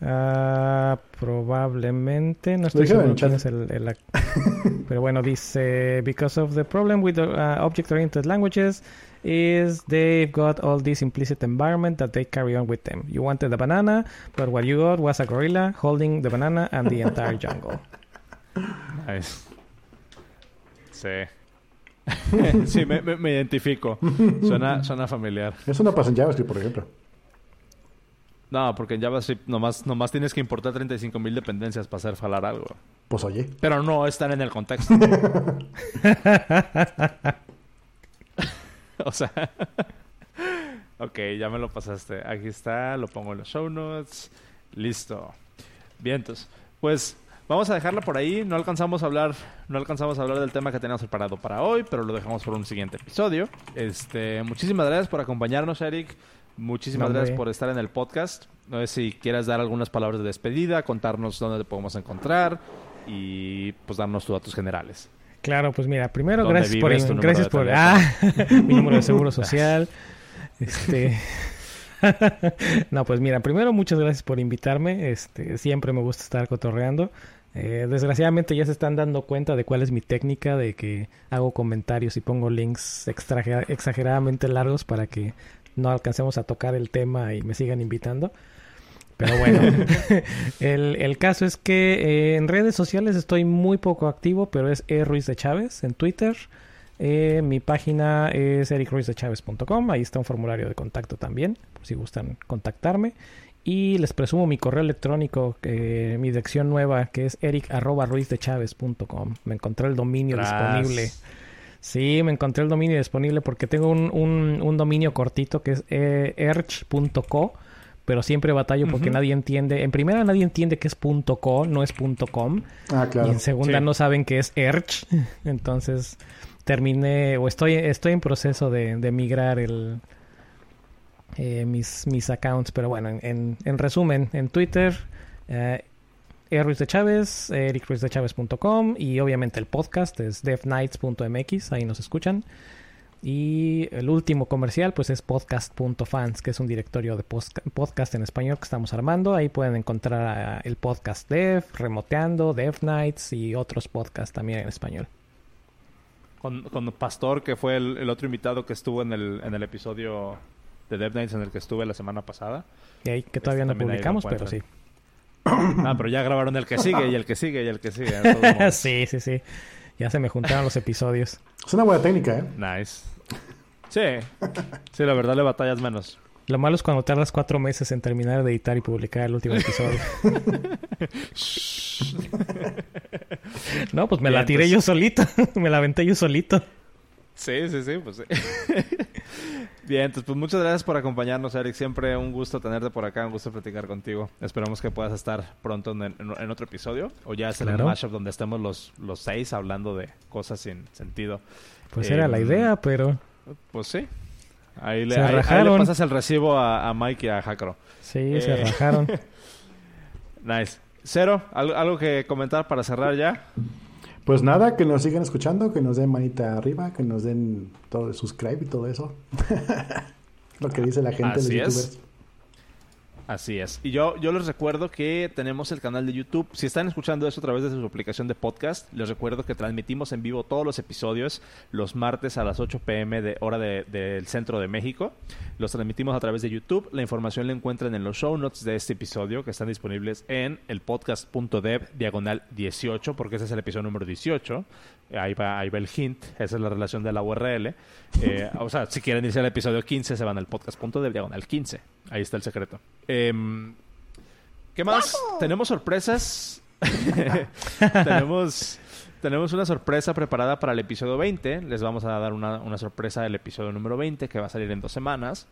Ah, probablemente. No estoy seguro el quién es el... Pero bueno, dice... Because of the problem with the, uh, object-oriented languages is they've got all this implicit environment that they carry on with them. You wanted the banana, but what you got was a gorilla holding the banana and the entire jungle. Nice. Sí. sí, me, me- me identifico. Suena, suena familiar. Eso no pasa en JavaScript, por ejemplo. No, porque en JavaScript nomás, nomás tienes que importar 35.000 dependencias para hacer falar algo. Pues oye. Pero no están en el contexto. o sea... ok, ya me lo pasaste. Aquí está, lo pongo en los show notes. Listo. Vientos. Pues vamos a dejarla por ahí. No alcanzamos a hablar, no alcanzamos a hablar del tema que teníamos preparado para hoy, pero lo dejamos por un siguiente episodio. Este, muchísimas gracias por acompañarnos, Eric. Muchísimas gracias por estar en el podcast. No sé si quieras dar algunas palabras de despedida, contarnos dónde te podemos encontrar y pues darnos tus datos generales. Claro, pues mira, primero ¿Dónde gracias por... Gracias por... Ah, mi número de seguro social. Este... no, pues mira, primero muchas gracias por invitarme. Este, siempre me gusta estar cotorreando. Eh, desgraciadamente ya se están dando cuenta de cuál es mi técnica, de que hago comentarios y pongo links exageradamente largos para que no alcancemos a tocar el tema y me sigan invitando. Pero bueno, el, el caso es que eh, en redes sociales estoy muy poco activo, pero es E. Ruiz de Chávez en Twitter. Eh, mi página es ericruizdechavez.com. Ahí está un formulario de contacto también, por si gustan contactarme. Y les presumo mi correo electrónico, eh, mi dirección nueva, que es eric.ruizdechavez.com. Me encontré el dominio Tras. disponible. Sí, me encontré el dominio disponible porque tengo un, un- un dominio cortito que es eh, erch.co, pero siempre batallo porque nadie entiende. En primera, nadie entiende que es .co, no es .com. Ah, Y claro. en segunda Sí. no saben que es Erch. Entonces terminé o estoy, estoy en proceso de, de migrar el, eh, mis, mis accounts. Pero bueno, en, en, en resumen, en Twitter, eh. Ruiz de Chávez, ericruizdechavez.com y obviamente el podcast es devnights.mx, ahí nos escuchan. Y el último comercial pues es podcast.fans, que es un directorio de podcast en español que estamos armando. Ahí pueden encontrar el podcast Dev, Remoteando, Dev Nights y otros podcasts también en español. Con, con Pastor, que fue el, el otro invitado que estuvo en el, en el episodio de Dev Nights en el que estuve la semana pasada. Y ahí que todavía no ahí lo publicamos, pero sí. Ah, pero ya grabaron el que sigue y el que sigue y el que sigue. sí, sí, sí. Ya se me juntaron los episodios. Es una buena técnica, ¿eh? Nice. Sí. Sí, la verdad le batallas menos. Lo malo es cuando tardas cuatro meses en terminar de editar y publicar el último episodio. no, pues me Bien, la tiré pues. yo solito. me la aventé yo solito. Sí, sí, sí, pues sí. Bien, entonces pues muchas gracias por acompañarnos, Eric. Siempre un gusto tenerte por acá, un gusto platicar contigo. Esperamos que puedas estar pronto en, en- en otro episodio. O ya sea en el Claro. mashup donde estemos los, los seis hablando de cosas sin sentido. Pues Eh, era la idea, pero Pues sí. Ahí le, Se ahí- ahí le rajaron. pasas el recibo a, a Mike y a Jacro. sí, se Eh. rajaron. Nice. Cero, ¿algo, algo que comentar para cerrar ya? Pues nada, que nos sigan escuchando, que nos den manita arriba, que nos den todo el subscribe y todo eso. Lo que dice la gente Así de es. Así es. Y yo, yo les recuerdo que tenemos el canal de YouTube. Si están escuchando eso a través de su aplicación de podcast, les recuerdo que transmitimos en vivo todos los episodios los martes a las 8 pm de hora de- del centro de México. Los transmitimos a través de YouTube. La información la encuentran en los show notes de este episodio que están disponibles en el podcast.dev diagonal 18, porque ese es el episodio número 18. Ahí va, ahí va el hint. Esa es la relación de la URL. Eh, o sea, si quieren irse al episodio 15, se van al podcast.dev diagonal 15. Ahí está el secreto. Em, ¿Qué más? Tenemos sorpresas. tenemos, tenemos una sorpresa preparada para el episodio 20. Les vamos a dar una, una sorpresa del episodio número 20 que va a salir en dos semanas.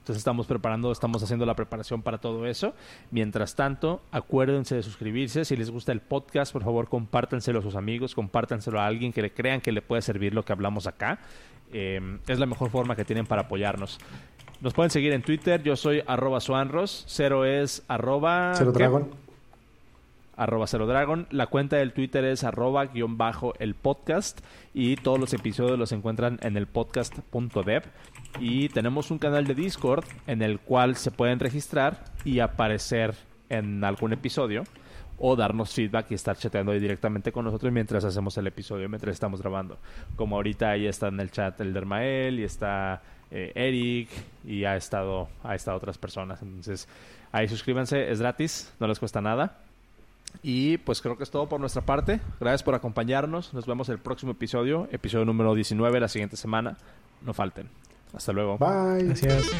Entonces estamos preparando, estamos haciendo la preparación para todo eso. Mientras tanto, acuérdense de suscribirse. Si les gusta el podcast, por favor, compártanselo a sus amigos, compártanselo a alguien que le crean que le puede servir lo que hablamos acá. Eh, es la mejor forma que tienen para apoyarnos. Nos pueden seguir en Twitter. Yo soy arroba suanros. Cero es arroba... Cero ¿qué? Dragon. arroba cero dragon. La cuenta del Twitter es arroba guion bajo el podcast. Y todos los episodios los encuentran en el podcast.dev. Y tenemos un canal de Discord en el cual se pueden registrar y aparecer en algún episodio o darnos feedback y estar chateando ahí directamente con nosotros mientras hacemos el episodio, mientras estamos grabando. Como ahorita ahí está en el chat el Dermael y está eh, Eric y ha estado, ha estado otras personas. Entonces, ahí suscríbanse, es gratis, no les cuesta nada. Y pues creo que es todo por nuestra parte. Gracias por acompañarnos. Nos vemos el próximo episodio, episodio número 19 la siguiente semana. No falten. Hasta luego. Bye. Gracias.